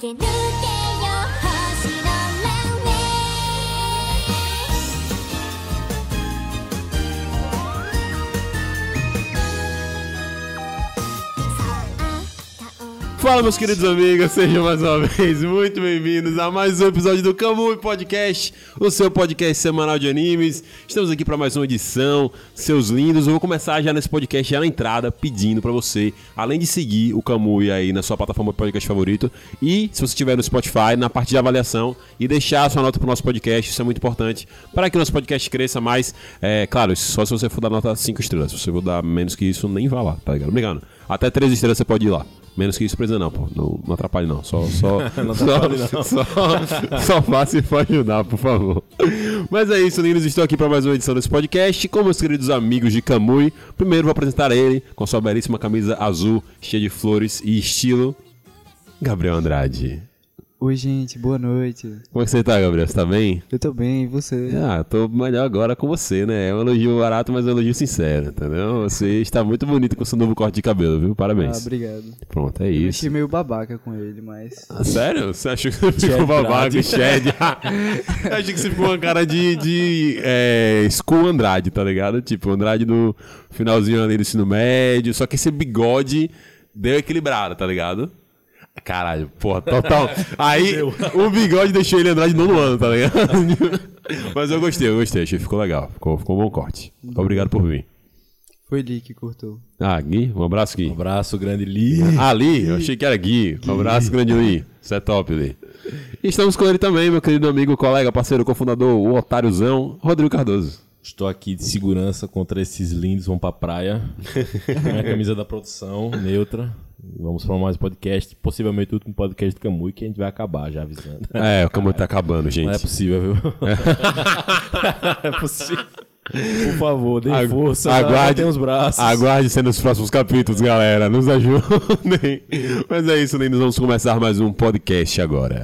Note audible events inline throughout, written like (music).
け抜けよ Fala, meus queridos amigos, sejam mais uma vez muito bem-vindos a mais um episódio do Kamui Podcast, o seu podcast semanal de animes. Estamos aqui para mais uma edição, seus lindos. Eu vou começar já nesse podcast, já na entrada, pedindo para você, além de seguir o Kamui aí na sua plataforma de podcast favorito, e se você estiver no Spotify, na parte de avaliação, e deixar a sua nota pro nosso podcast, isso é muito importante para que o nosso podcast cresça mais. É, claro, só se você for dar nota 5 estrelas. Se você for dar menos que isso, nem vá lá, tá ligado? Obrigado. Até 3 estrelas você pode ir lá. Menos que isso precisa não, pô. Não, não atrapalhe não. Só, (laughs) só, Não só, não. (laughs) só, só faça e for ajudar, por favor. Mas é isso, lindos. Estou aqui para mais uma edição desse podcast com meus queridos amigos de Camui. Primeiro vou apresentar ele com sua belíssima camisa azul, cheia de flores e estilo. Gabriel Andrade. Oi, gente, boa noite. Como é que você tá, Gabriel? Você tá bem? Eu tô bem, e você? Ah, tô melhor agora com você, né? É um elogio barato, mas é um elogio sincero, entendeu? Você está muito bonito com seu novo corte de cabelo, viu? Ah, Parabéns. obrigado. Pronto, é Eu isso. achei meio babaca com ele, mas. Ah, sério? Você achou que você ficou Chad babaca. Shed? Eu achei que você ficou uma cara de, de é, School Andrade, tá ligado? Tipo, Andrade no finalzinho ali do ensino médio, só que esse bigode deu equilibrado, tá ligado? Caralho, porra, total. Aí o bigode deixou ele Andrade no nono ano, tá ligado? (laughs) Mas eu gostei, eu gostei, achei que ficou legal. Ficou, ficou um bom corte. Obrigado por vir. Foi Lee que cortou. Ah, Gui, um abraço, Gui. Um abraço, grande Lee. Ah, Lee, eu achei que era Gui. Um abraço, grande Lee. Você é top, Lee. E estamos com ele também, meu querido amigo, colega, parceiro, cofundador, o otáriozão, Rodrigo Cardoso. Estou aqui de segurança contra esses lindos, vão pra praia. (laughs) Minha camisa da produção, neutra. Vamos para mais um podcast, possivelmente o último podcast do Camui, que a gente vai acabar já avisando. É, o Camu tá acabando, gente. Não é possível, viu? (laughs) é possível. Por favor, dê Agu- força. aguarde- os braços. Aguarde ser nos próximos capítulos, galera. Nos ajudem. Mas é isso, lindos. Vamos começar mais um podcast agora.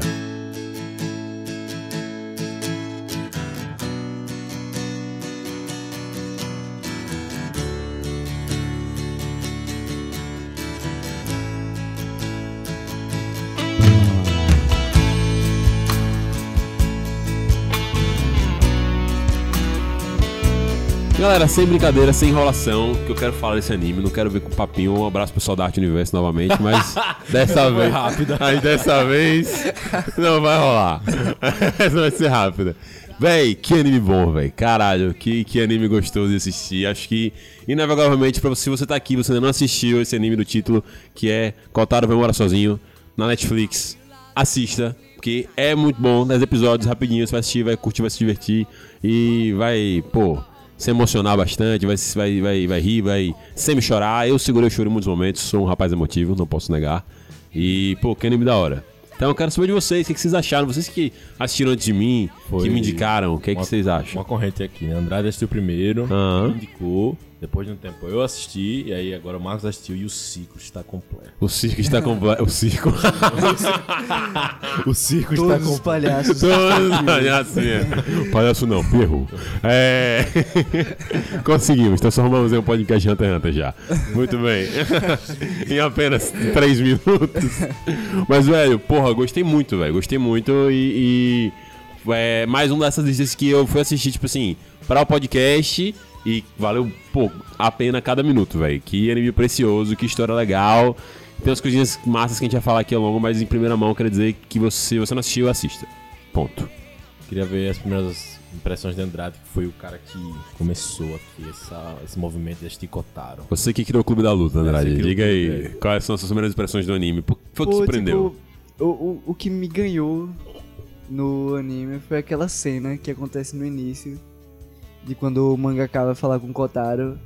Galera, sem brincadeira, sem enrolação, que eu quero falar desse anime, não quero ver com papinho. Um abraço pro pessoal da Arte Universo novamente, mas (laughs) dessa vez. rápida. Aí dessa vez não vai rolar. (laughs) Essa vai ser rápida. Véi, que anime bom, véi. Caralho, que, que anime gostoso de assistir. Acho que, inegavelmente, pra se você tá aqui e você ainda não assistiu esse anime do título, que é Kotaro Vai Morar Sozinho, na Netflix, assista, porque é muito bom. 10 episódios rapidinho, você vai assistir, vai curtir, vai se divertir e vai, pô, se emocionar bastante, vai, vai, vai, vai rir, vai sempre chorar. Eu segurei o choro em muitos momentos, sou um rapaz emotivo, não posso negar. E, pô, que anime da hora. Então eu quero saber de vocês, o que, que vocês acharam? Vocês que assistiram antes de mim, Foi que me indicaram, o que, que uma- vocês acham? Uma corrente aqui, né? Andrade assistiu primeiro, me indicou. Depois de um tempo eu assisti, e aí agora o Marcos assistiu e o ciclo está completo. O circo está completo. O circo. (laughs) O circo tá Todos os palhaços. Palhaço, é. Palhaço não, perro. É. (laughs) Conseguimos, transformamos em um podcast de Hunter Hunter já. Muito bem. (laughs) em apenas 3 minutos. Mas, velho, porra, gostei muito, velho. Gostei muito e. e é mais uma dessas listas que eu fui assistir, tipo assim, para o podcast. E valeu, pô, a pena cada minuto, velho. Que anime precioso, que história legal. Tem umas coisinhas massas que a gente vai falar aqui ao longo, mas em primeira mão quero dizer que você, se você não assistiu, assista. Ponto. Queria ver as primeiras impressões de Andrade, que foi o cara que começou aqui essa, esse movimento de assistir Kotaro. Você que criou o Clube da Luta, Andrade. O Diga aí, é. quais são as suas primeiras impressões do anime? Por que foi que Pô, surpreendeu? tipo, o, o, o que me ganhou no anime foi aquela cena que acontece no início. De quando o mangaka vai falar com o Kotaro.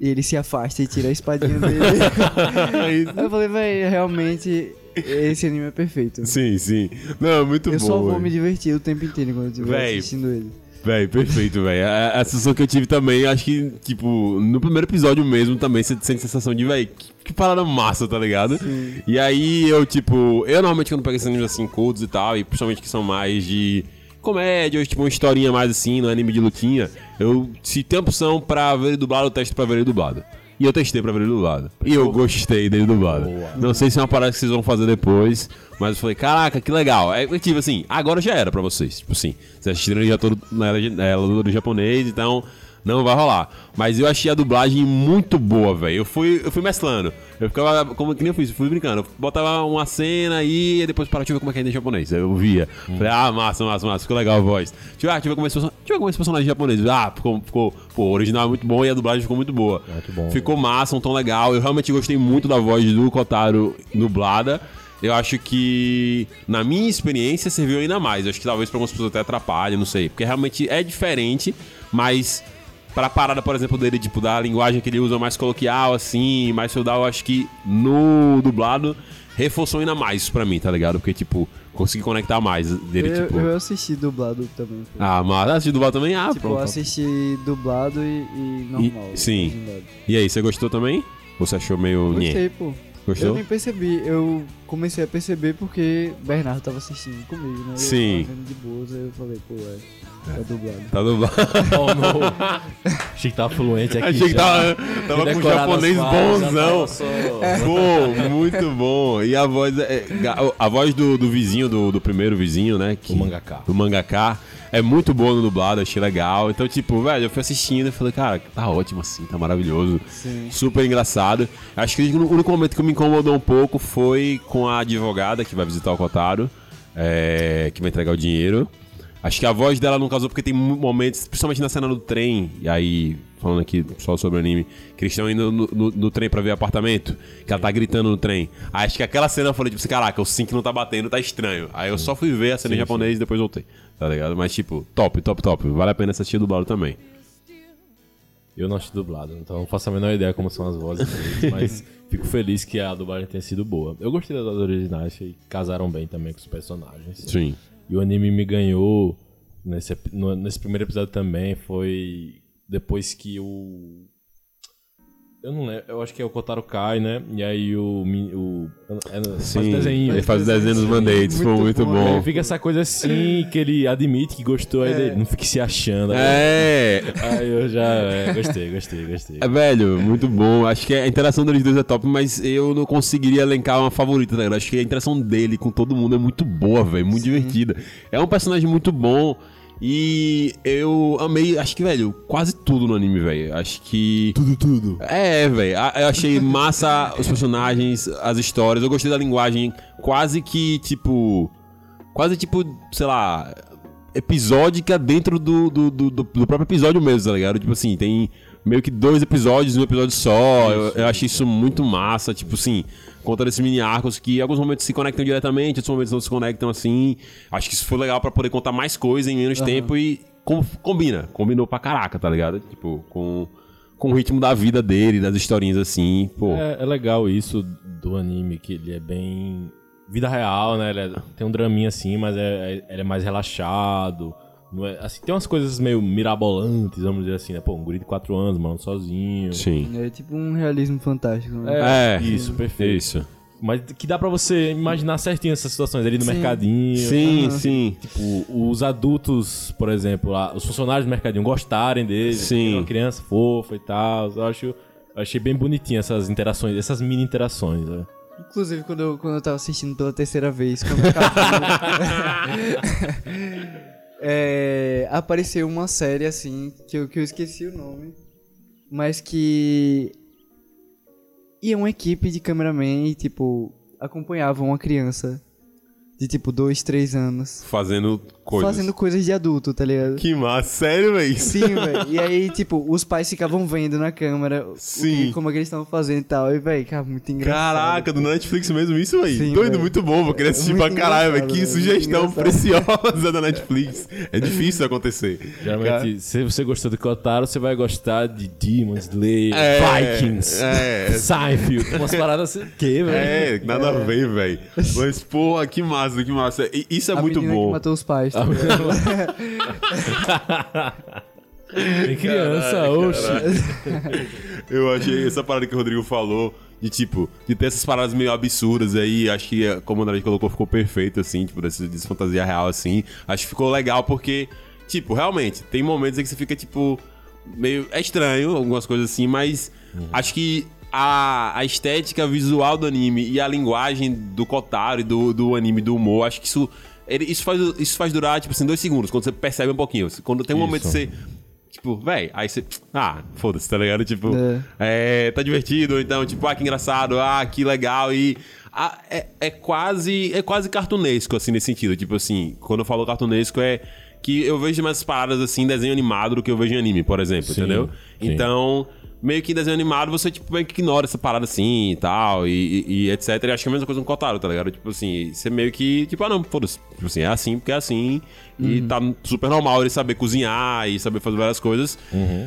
E ele se afasta e tira a espadinha dele. (laughs) Aí eu falei, véi, realmente esse anime é perfeito. Sim, sim. Não, é muito eu bom. só vou velho. me divertir o tempo inteiro quando eu estiver Véi, assistindo ele. Véi, perfeito, véi. A, a sensação que eu tive também, acho que, tipo, no primeiro episódio mesmo também, você sente a sensação de, véi, que, que parada massa, tá ligado? E aí eu, tipo, eu normalmente quando pego esses animes assim, cultos e tal, e principalmente que são mais de comédia, ou tipo uma historinha mais assim, no anime de lutinha, eu, se tem opção pra ver ele dublado, eu testo pra ver ele dublado. E eu testei pra ver ele dublado. E eu gostei dele dublado. Não sei se é uma parada que vocês vão fazer depois, mas eu falei, caraca, que legal. É tipo assim, agora já era pra vocês. Tipo assim, vocês assistiram já todo na é, do japonês, então não vai rolar. Mas eu achei a dublagem muito boa, velho. Eu fui, eu fui mesclando. Eu ficava, como que nem eu fiz, fui brincando. Eu botava uma cena aí e depois para, deixa eu ver como é que é em japonês. Eu via. Falei, ah, massa, massa, massa, ficou legal a voz. Deixa eu ver, ah, deixa eu ver como é esse person- deixa eu ver como é esse personagem japonês. Ah, ficou, ficou, pô, o original é muito bom e a dublagem ficou muito boa. Muito bom. Ficou massa, um tom legal. Eu realmente gostei muito da voz do Kotaro dublada. Eu acho que, na minha experiência, serviu ainda mais. Eu acho que talvez pra algumas pessoas até atrapalhe, não sei. Porque realmente é diferente, mas pra parada, por exemplo, dele, tipo, da linguagem que ele usa mais coloquial, assim, mais feudal, eu acho que no dublado reforçou ainda mais pra mim, tá ligado? Porque, tipo, consegui conectar mais dele, Eu, tipo. eu assisti dublado também. pô. Ah, mas assistir dublado também? Ah, tipo, pronto. eu assisti dublado e, e normal. sim. legendado. E aí, você gostou também? Você achou meio. Gostei, pô. Gostou? Eu nem percebi, eu comecei a perceber porque Bernardo tava assistindo comigo, né? Eu Sim. tava de boas, aí eu falei, pô, é, é dublado. Tá dublado. (laughs) Oh, não. Achei que tava fluente aqui. Achei que já. tava, tava com um japonês bonzão. Pô, muito bom. E a voz, é, a voz do, do vizinho, do, do primeiro vizinho, né? Que, Do mangaká. Do mangaká. É muito boa no dublado, achei legal. Então, tipo, velho, eu fui assistindo e falei, cara, tá ótimo assim, tá maravilhoso. Sim. Super engraçado. Acho que o único momento que me incomodou um pouco foi com a advogada que vai visitar o Kotaro, é, que vai entregar o dinheiro. Acho que a voz dela não casou porque tem momentos, principalmente na cena do trem, e aí, falando aqui só sobre o anime, que eles estão indo no, no- no trem pra ver apartamento, que ela tá gritando no trem. Aí acho que aquela cena eu falei, tipo assim, caraca, o sync não tá batendo, tá estranho. Aí eu só fui ver a cena em japonês e depois voltei, tá ligado? Mas tipo, top, top, top. Vale a pena assistir dublado também. Eu não assisti dublado, então não faço a menor ideia como são as vozes deles, (laughs) mas fico feliz que a dublagem tenha sido boa. Eu gostei das originais, que casaram bem também com os personagens. Sim. E o anime me ganhou nesse, no- nesse primeiro episódio também. Foi depois que o. Eu não lembro, eu acho que é o Kotaro cai, né? E aí o. o é, faz Sim, desenho. ele faz o desenho dos band-aids, foi Muito muito bom, bom. Aí fica essa coisa assim que ele admite que gostou, aí ele não fique se achando. aí- É, Aí eu já. é, gostei, gostei, gostei. É, velho, muito bom. Acho que a interação deles dois é top, mas eu não conseguiria elencar uma favorita, né? Acho que a interação dele com todo mundo é muito boa, velho. Muito divertida. É um personagem muito bom. E eu amei, acho que, velho, quase tudo no anime, velho. Acho que. Tudo, tudo. É, velho. Eu achei massa (laughs) os personagens, as histórias. Eu gostei da linguagem quase que, tipo. Quase tipo, sei lá. Episódica dentro do, do, do, do- do próprio episódio mesmo, tá ligado? Tipo assim, tem meio que dois episódios em um episódio só. Eu, eu achei isso muito massa. Tipo assim, contando esses mini arcos que em alguns momentos se conectam diretamente, outros momentos não se conectam assim. Acho que isso foi legal pra poder contar mais coisa em menos tempo e com- combina. Combinou pra caraca, tá ligado? Tipo, com, com o ritmo da vida dele, das historinhas assim. Pô, É, é legal isso do anime, que ele é bem. Vida real, né? Ele é- tem um draminha assim, mas é, é- ele é mais relaxado. Não é, assim, tem umas coisas meio mirabolantes, vamos dizer assim, né? Pô, um guri de 4 anos, mano, sozinho. sim. É tipo um realismo fantástico. Né? É, isso, perfeito. Isso. Mas que dá pra você imaginar certinho essas situações ali no Sim. mercadinho. Sim, sim. Tipo, os adultos, por exemplo, lá, os funcionários do mercadinho gostarem dele. Sim. Uma criança fofa e tal. Eu acho. Eu achei bem bonitinho essas interações, essas mini interações. Né? Inclusive, quando eu, quando eu tava assistindo pela terceira vez, quando acabou, (laughs) é, apareceu uma série assim, que eu, que eu esqueci o nome, mas que ia uma equipe de cameraman e, tipo, acompanhava uma criança de, tipo, dois, três anos, Fazendo coisas. fazendo coisas de adulto, tá ligado? Que massa, sério, velho? Sim, (laughs) velho. E aí, tipo, os pais ficavam vendo na câmera o Sim. que- como é que eles estavam fazendo e tal. E, velho, cara, muito engraçado. Caraca, do Netflix mesmo isso, velho. Sim, Doido, muito bom. Vou querer assistir Muito pra caralho, velho. Que sugestão preciosa da Netflix. É difícil acontecer. Geralmente, se você gostou de Kotaro, você vai gostar de Demon Slayer, É, Vikings, é. Seinfeld. Umas paradas assim. Que, velho? É, nada a ver, velho. Mas, porra, que massa, que massa. E isso é a muito bom. que matou os pais. tá (laughs) Tem criança, oxe. Eu achei essa parada que o Rodrigo falou, de tipo, de ter essas paradas meio absurdas aí, acho que como o André colocou, ficou perfeito, assim, tipo, desse, desse fantasia real, assim. Acho que ficou legal porque, tipo, realmente, tem momentos em que você fica, tipo, meio. É estranho, algumas coisas assim, mas acho que a, a estética visual do anime e a linguagem do Kotaro e do, do anime, do humor, acho que isso. ele- isso, faz, isso faz durar, tipo assim, dois segundos, quando você percebe um pouquinho. Quando tem um momento que Isso. você. Tipo, véi, aí você. Ah, foda-se, tá ligado? Tipo, É. é, tá divertido, então, tipo, ah, que engraçado, ah, que legal. E ah, é, é quase. É quase cartunesco, assim, nesse sentido. Tipo assim, quando eu falo cartunesco é que eu vejo mais paradas assim em desenho animado do que eu vejo em anime, por exemplo, Sim, entendeu? sim. Então. Meio que em desenho animado, você, tipo, meio que ignora essa parada assim e tal, e, e- e etc. E acho que é a mesma coisa com o Kotaro, tá ligado? Tipo assim, você meio que, tipo, ah, não, foda-se. Tipo assim, é assim porque é assim. E tá super normal ele saber cozinhar e saber fazer várias coisas.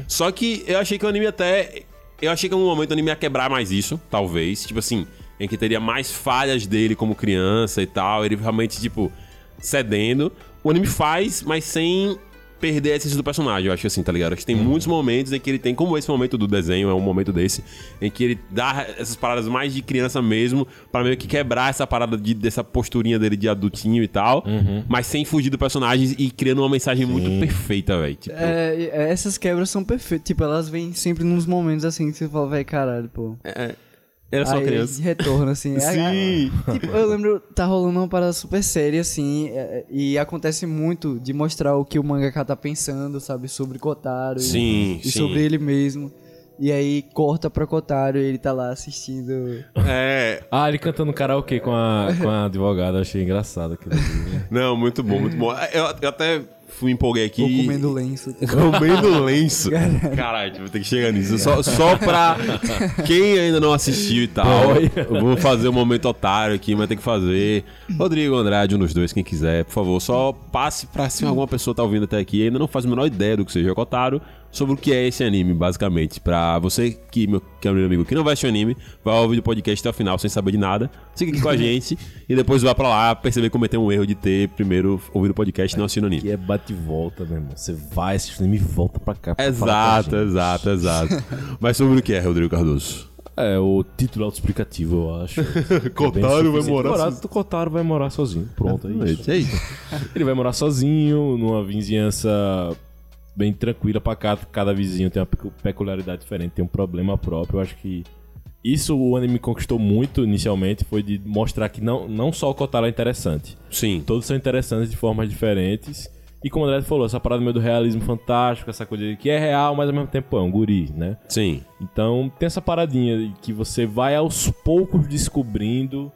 Só que eu achei que o anime até. Eu achei que em um momento o anime ia quebrar mais isso, talvez. Tipo assim, em que teria mais falhas dele como criança e tal. Ele realmente, tipo, cedendo. O anime faz, mas sem perder a essência do personagem, eu acho assim, tá ligado? Acho que tem muitos momentos em que ele tem, como esse momento do desenho, é um momento desse, em que ele dá essas paradas mais de criança mesmo, pra meio que quebrar essa parada de, dessa posturinha dele de adultinho e tal, mas sem fugir do personagem e criando uma mensagem muito perfeita, velho. Tipo, É, é, essas quebras são perfeitas. Tipo, elas vêm sempre nos momentos assim que você fala, vai caralho, pô. Era só Aí, criança. retorno, assim. Sim. Tipo, eu lembro, tá rolando uma parada super séria, assim, é, e acontece muito de mostrar o que o mangaka tá pensando, sabe, sobre Kotaro. e- Sim, E, sim. sobre ele mesmo. E aí corta pra Kotaro e ele tá lá assistindo. É, Ah, ele cantando karaokê com a, com a advogada, achei engraçado aquilo. ali. não, muito bom, muito bom. Eu, eu até fui empolguei aqui. Ou comendo lenço. (laughs) Comendo lenço. Caralho, vou ter que chegar nisso. Só, só pra quem ainda não assistiu e tal. Vou fazer um momento otário aqui, mas tem que fazer. Rodrigo Andrade, um dos dois, quem quiser, por favor, só passe pra se alguma pessoa tá ouvindo até aqui e ainda não faz a menor ideia do que seja Kotaro, sobre o que é esse anime, basicamente. Pra você que, meu, que é meu amigo que não vai assistir o anime, vai ouvir o podcast até o final sem saber de nada, fica aqui com a (laughs) gente e depois vai pra lá perceber que cometeu um erro de ter primeiro ouvido o podcast e não assistido o anime. Que é bate e volta, meu irmão. Você vai assistir anime e volta pra cá. pra Exato, exato, exato. (laughs) Mas sobre o que é, Rodrigo Cardoso? É, o título autoexplicativo, eu acho. (laughs) Kotaro vai Bem morar suficiente. sozinho. Kotaro vai morar sozinho. Pronto, é isso. É isso. Ele vai morar sozinho, numa vizinhança bem tranquila pra cá. Cada vizinho tem uma pecu- peculiaridade diferente, tem um problema próprio. Eu acho que isso o anime conquistou muito inicialmente, foi de mostrar que não, não só o Kotaro é interessante. Sim. Todos são interessantes de formas diferentes. E como o André falou, essa parada meio do realismo fantástico, essa coisa que é real, mas ao mesmo tempo é um guri, né? Sim. Então tem essa paradinha que você vai aos poucos descobrindo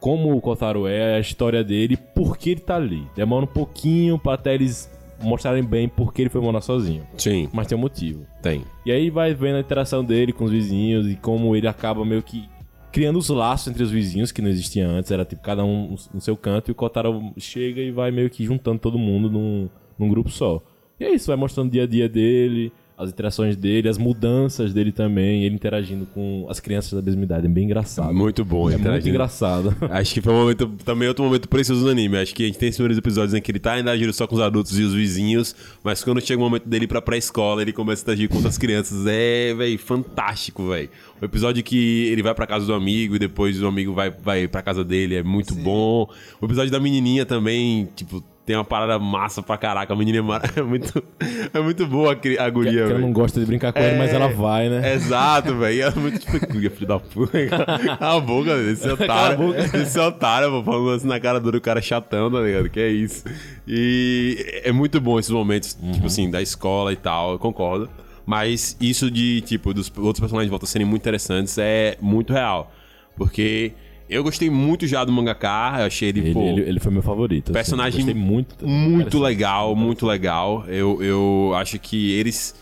como o Kotaro é, a história dele, por que ele tá ali. Demora um pouquinho pra até eles mostrarem bem por que ele foi morar sozinho. Sim. Mas tem um motivo. Tem. E aí vai vendo a interação dele com os vizinhos e como ele acaba meio que criando os laços entre os vizinhos que não existiam antes. Era tipo cada um no seu canto e o Kotaro chega e vai meio que juntando todo mundo num, num grupo só. E é isso, vai mostrando o dia a dia dele, as interações dele, as mudanças dele também, ele interagindo com as crianças da mesma idade. É bem engraçado. Muito bom. é muito engraçado. (laughs) Acho que foi um momento, também outro momento precioso do anime. Acho que a gente tem esses primeiros episódios em que ele tá interagindo só com os adultos e os vizinhos, mas quando chega o momento dele pra pré-escola, ele começa a interagir com outras crianças. É, velho, fantástico, velho. O episódio que ele vai pra casa do amigo e depois o amigo vai, vai pra casa dele é muito bom. O episódio da menininha também, tipo, tem uma parada massa pra caraca. A menininha é mar- (laughs) é muito, é muito boa a, a guria, ela não gosta de brincar com ele, mas ela vai, né? Exato, velho. E Ela é muito tipo, filho da puta. (laughs) Cala a boca. Esse otário. Esse otário, pô, falando assim na cara dura, o cara é chatão, tá ligado? Que é isso. E é muito bom esses momentos, tipo assim, da escola e tal, eu concordo. Mas isso de, tipo, dos outros personagens de volta serem muito interessantes é muito real. Porque eu gostei muito já do mangaka, eu achei ele, Ele, pô, ele, ele foi meu favorito. assim. Personagem Gostei muito. muito legal, muito legal. Eu, eu acho que eles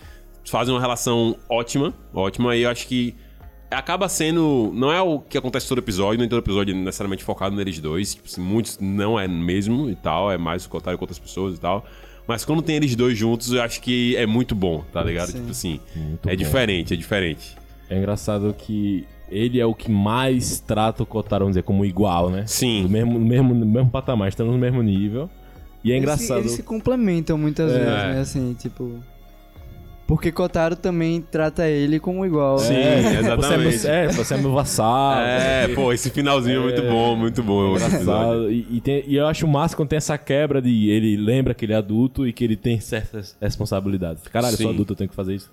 fazem uma relação ótima, ótima, e eu acho que acaba sendo. Não é o que acontece todo episódio, nem todo episódio é necessariamente focado neles dois. Tipo assim, muitos não é mesmo e tal, é mais o Kotaro com outras pessoas e tal. Mas quando tem eles dois juntos, eu acho que é muito bom, tá ligado? Sim. Tipo assim, Muito é bom. diferente, é diferente. É engraçado que ele é o que mais trata o Kotaro, vamos dizer, como igual, né? Sim. No mesmo, no mesmo, no mesmo patamar, estamos no mesmo nível. E é Eles se- engraçado. Eles se complementam muitas É. vezes, né? Assim, tipo. Porque Kotaro também trata ele como igual. Sim, É, exatamente. Você é, meu, é, você é meu vassalo. É, pô, esse finalzinho é muito bom, muito bom. Engraçado. E, e, tem- e eu acho massa quando tem essa quebra de ele lembra que ele é adulto e que ele tem certas responsabilidades. Caralho, eu sou Sim. adulto, eu tenho que fazer isso.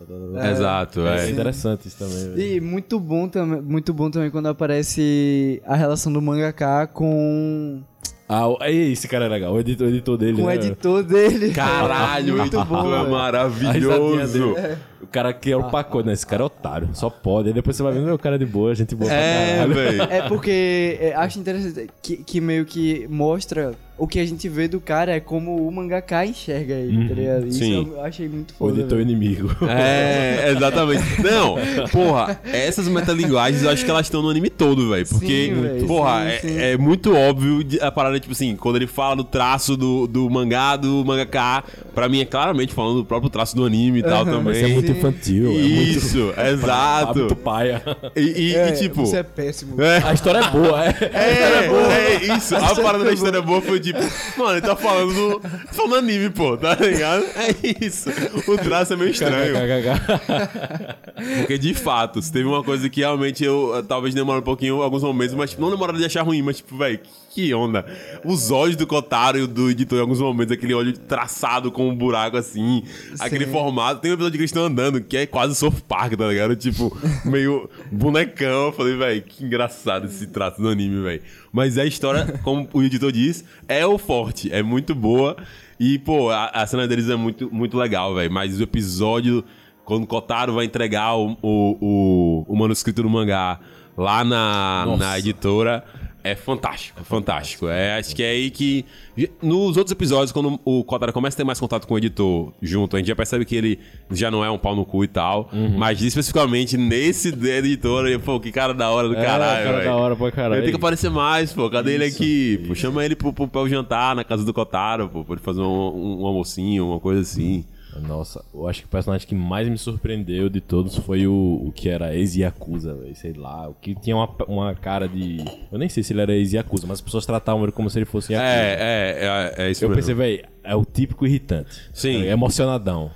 Exato, É, é. interessante isso também. velho. E muito bom, também, muito bom também quando aparece a relação do mangaka com, Ah, o- ei, esse cara é legal. O editor, o editor dele. com o né? editor dele. Caralho, muito bom, é velho. A risadinha maravilhoso. dele. O cara que é o pacote, né? Esse cara é otário, só pode. Aí depois você vai vendo, meu, o cara é de boa, gente boa É, pra caralho. velho. É porque é, acho interessante que, que meio que mostra o que a gente vê do cara é como o mangaka enxerga ele, tá ligado? Isso Sim. eu achei muito O foda. editor velho. inimigo. É, exatamente. Não, porra, essas metalinguagens eu acho que elas estão no anime todo, velho. Porque, Sim, velho, porra, sim, é, sim. é muito óbvio a parada, tipo assim, quando ele fala do traço do, do mangá, do mangaka, pra mim é claramente falando do próprio traço do anime e tal também. Isso é muito infantil. É muito, Isso, (laughs) é exato. muito paia. E, e- É, e, tipo. Isso é péssimo. é, A história é boa, é. (laughs) É, é isso. A (laughs) parada da história boa foi tipo, mano, ele tá falando do. falando anime, pô, tá ligado? É isso. O traço é meio estranho. Porque de fato, se teve uma coisa que realmente eu talvez demore um pouquinho, alguns momentos, mas tipo, não demora de achar ruim, mas tipo, velho, que onda. Os olhos do Kotaro e do editor em alguns momentos, aquele olho traçado com um buraco assim, aquele formato. Tem um episódio que eles estão andando, que é quase Surf Park, tá ligado? Tipo, meio bonecão. Eu falei, velho, que engraçado esse traço do anime, velho. Mas a história, como o editor diz, é o forte, é muito boa. E, pô, a, a cena deles é muito, muito legal, velho. Mas o episódio, quando o Kotaro vai entregar o, o, o, o manuscrito do mangá lá na, Nossa. na editora, é fantástico, é fantástico. É, acho que é aí que. Nos outros episódios, quando o Kotaro começa a ter mais contato com o editor junto, a gente já percebe que ele já não é um pau no cu e tal. Uhum. Mas especificamente nesse da editora, ele, pô, que cara da hora do É, caralho, cara velho. da hora pra caralho. Ele tem que aparecer mais, pô. Cadê ele Isso, aqui? Pô, chama ele pro, pro, pro jantar na casa do Kotaro, pô, pra ele fazer um, um, um almocinho, uma coisa assim. Nossa, eu acho que o personagem que mais me surpreendeu de todos foi o, o que era ex-Yakuza, sei lá. O que tinha uma, uma cara de. Eu nem sei se ele era ex-Yakuza, mas as pessoas tratavam ele como se ele fosse Yakuza. É, é, é, é isso Eu mesmo. pensei, velho, é o típico irritante. Sim. É emocionadão.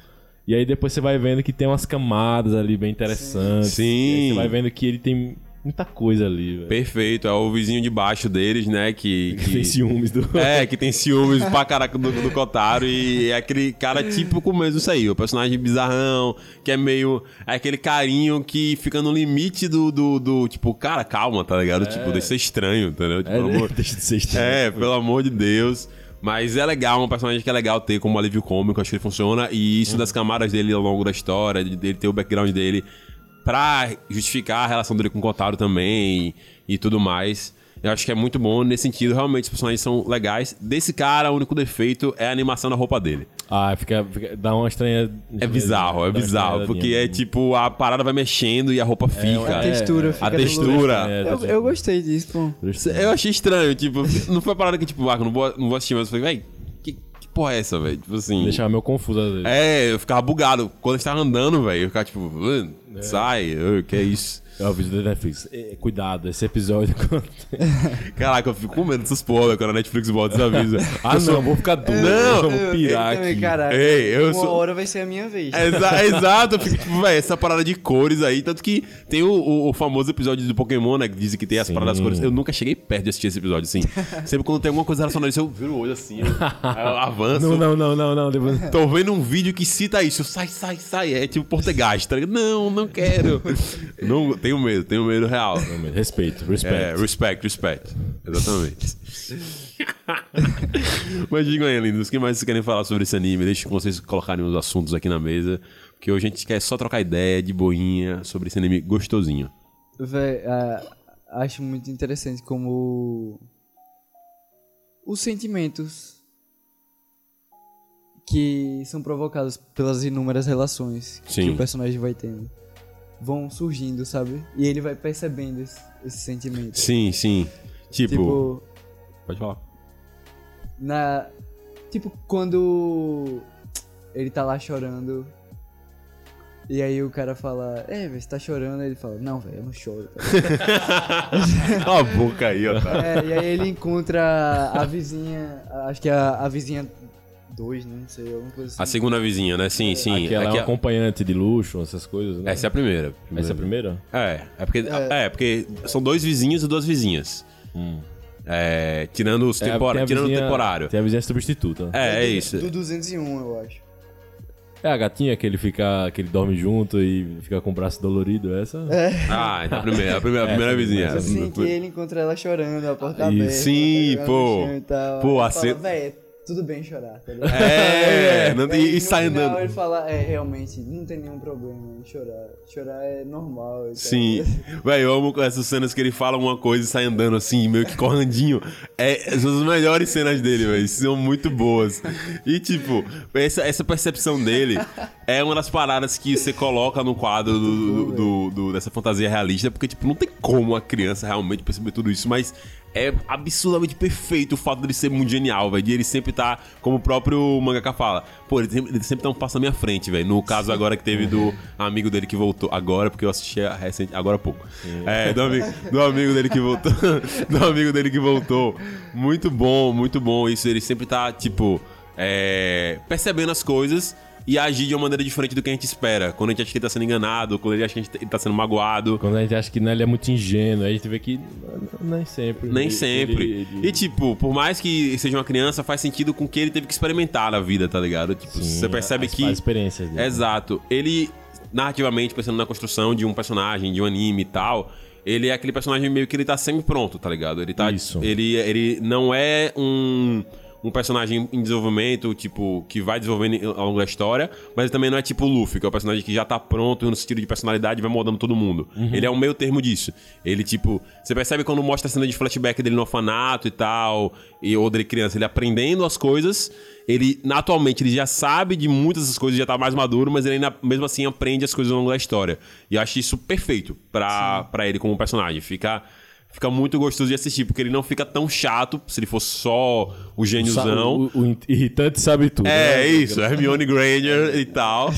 E aí depois você vai vendo que tem umas camadas ali bem interessantes. Sim. Você vai vendo que ele tem muita coisa ali, velho. Perfeito, é o vizinho de baixo deles, né? (laughs) Que, que... Tem ciúmes do. É, que tem ciúmes pra caraca do, do Kotaro e é aquele cara típico mesmo isso aí, o personagem bizarrão, que é meio. É aquele carinho que fica no limite do, do, do, tipo, cara, calma, tá ligado? Tipo, deixa de ser estranho, entendeu? Tipo, É, pelo amor- (laughs) deixa de ser estranho. É, pelo amor de Deus. Mas é legal, um personagem que é legal ter como alívio cômico, acho que ele funciona. E isso das camadas dele ao longo da história, de- dele ter o background dele pra justificar a relação dele com o Kotaro também e, tudo mais. Eu acho que é muito bom nesse sentido, realmente os personagens são legais. Desse cara, o único defeito é a animação da roupa dele. Ah, fica, fica- dá uma estranha. É bizarro, é bizarro, porque é tipo, a parada vai mexendo e a roupa fica. A textura é, fica a no textura. É, Eu, eu gostei disso, pô. Eu achei estranho, tipo, não foi uma parada que, tipo, ah, não vou, não vou assistir, mas eu falei, véi, porra é essa, velho? Tipo assim. Deixava meio confuso às vezes. É, eu ficava bugado. Quando a gente tava andando, velho, eu ficava tipo, "Mano, sai, que é isso? É o vídeo da Netflix. É, cuidado, esse episódio. (laughs) Caraca, eu fico com medo dessas porra quando a Netflix bota esse aviso. (laughs) ah, não, vou ficar duro. Não, eu vou pirar eu também, aqui. caralho. Ei, eu Uma sou- hora vai ser a minha vez. Exa- (laughs) exato, eu fico tipo, velho, essa parada de cores aí. Tanto que tem o, o- o famoso episódio do Pokémon, né? Que dizem que tem as Sim. paradas das cores. Eu nunca cheguei perto de assistir esse episódio, assim. Sempre quando tem alguma coisa relacionada a isso, eu viro o olho assim, eu, eu avanço. Não, não, não, não, não. Depois... Tô vendo um vídeo que cita isso. Sai, sai, sai. É tipo português, tá ligado? Não, não quero. não, tenho medo, tenho medo real. Respeito, respeito. É, respect, respect. Exatamente. (laughs) Mas digam aí, lindos, o que mais vocês querem falar sobre esse anime? Deixa vocês colocarem os assuntos aqui na mesa. Porque hoje a gente quer só trocar ideia de boinha sobre esse anime gostosinho. Véi, ah, acho muito interessante como os sentimentos que são provocados pelas inúmeras relações que Sim. o personagem vai tendo vão surgindo, sabe? E ele vai percebendo esse, esse sentimento. Sim, sim. Tipo. Tipo, Pode falar. na tipo quando ele tá lá chorando e aí o cara fala, é, você tá chorando, ele fala, não, velho, eu não choro. tá (laughs) Cala a boca aí, ó. É, e aí ele encontra a vizinha, acho que é a, a vizinha 2, né? Não sei, alguma coisa assim. A segunda vizinha, né? Sim, sim. Aquela é um acompanhante de luxo, essas coisas, né? Essa é a primeira. Essa é a primeira? É, é porque, é. porque são dois vizinhos e duas vizinhas. É, tirando os É, tempora- tirando o vizinha- temporário. Tem a vizinha substituta. É, é isso. Do 201, eu acho. É a gatinha que ele fica. que ele dorme junto e fica com o braço dolorido, essa? É. Ah, então a primeira, a primeira, a (laughs) primeira vizinha. Assim que ele encontra ela chorando, a porta E aberta. sim, ela pô. Pô, a fala, ce- Véi, tudo bem chorar, tá ligado? É, (laughs) não- Aí, e, e sai final andando. Ele fala, é, realmente, não tem nenhum problema em chorar. Chorar é normal. Sim, (laughs) velho, eu amo essas cenas que ele fala uma coisa e sai andando assim, meio que corrandinho. É, são as melhores cenas dele, velho. São muito boas. E, tipo, essa, essa percepção dele é uma das paradas que você coloca no quadro do, do- do- dessa fantasia realista, porque, tipo, não tem como a criança realmente perceber tudo isso, mas é absurdamente perfeito o fato dele ser muito genial, velho. De ele sempre tá, como o próprio mangaka fala, pô, ele sempre, ele sempre tá um passo à minha frente, velho. No caso agora que teve do amigo dele que voltou, agora, porque eu assisti a recente, agora há pouco. É, do, ami- do amigo dele que voltou, (laughs) do amigo dele que voltou. Muito bom, muito bom isso. Ele sempre tá, tipo, é, percebendo as coisas e agir de uma maneira diferente do que a gente espera. Quando a gente acha que ele tá sendo enganado, quando ele acha que a gente- ele tá sendo magoado. Quando a gente acha que né, ele é muito ingênuo, aí a gente vê que nem sempre. Nem Ele- sempre. ele- ele- E, tipo, por mais que seja uma criança, faz sentido com o que ele teve que experimentar na vida, tá ligado? Tipo, Sim, você percebe as- que. As experiências dele. Exato. Ele, narrativamente, pensando na construção de um personagem, de um anime e tal, ele é aquele personagem meio que ele tá sempre pronto, tá ligado? Ele tá. Isso. Ele, ele não é um. Um personagem em desenvolvimento, tipo, que vai desenvolvendo ao longo da história, mas ele também não é tipo o Luffy, que é o personagem que já tá pronto no sentido de personalidade e vai moldando todo mundo. Ele é um meio termo disso. Ele, tipo, você percebe quando mostra a cena de flashback dele no orfanato e tal, e, ou dele criança, ele aprendendo as coisas, ele, atualmente, ele já sabe de muitas dessas coisas, já tá mais maduro, mas ele ainda, mesmo assim, aprende as coisas ao longo da história. E eu acho isso perfeito pra, pra ele como personagem. Fica, fica muito gostoso de assistir, porque ele não fica tão chato, se ele fosse só o gêniozão. O, o irritante sabe tudo. É, né? isso, Hermione Granger e tal.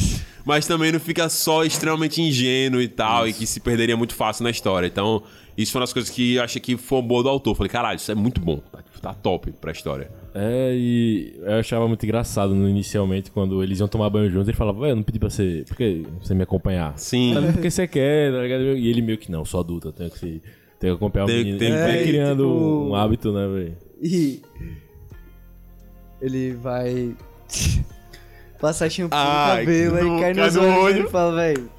Mas também não fica só extremamente ingênuo e tal, e que se perderia muito fácil na história. Então, isso foi uma das coisas que eu achei que foi boa do autor. Falei, caralho, isso é muito bom, tá, tá top pra história. É, e eu achava muito engraçado no, inicialmente, quando eles iam tomar banho juntos, ele falava, eu não pedi pra você, por que você me acompanhar? Sim. Porque você quer, tá ligado? E ele meio que, não, sou adulto, eu tenho que, tenho que acompanhar o Tem- menino. tem- ele vai tem- criando tipo- um hábito, né, velho? E ele vai (laughs) passar shampoo Ai, no cabelo no- e cai nos no olhos e olho. ele fala, velho,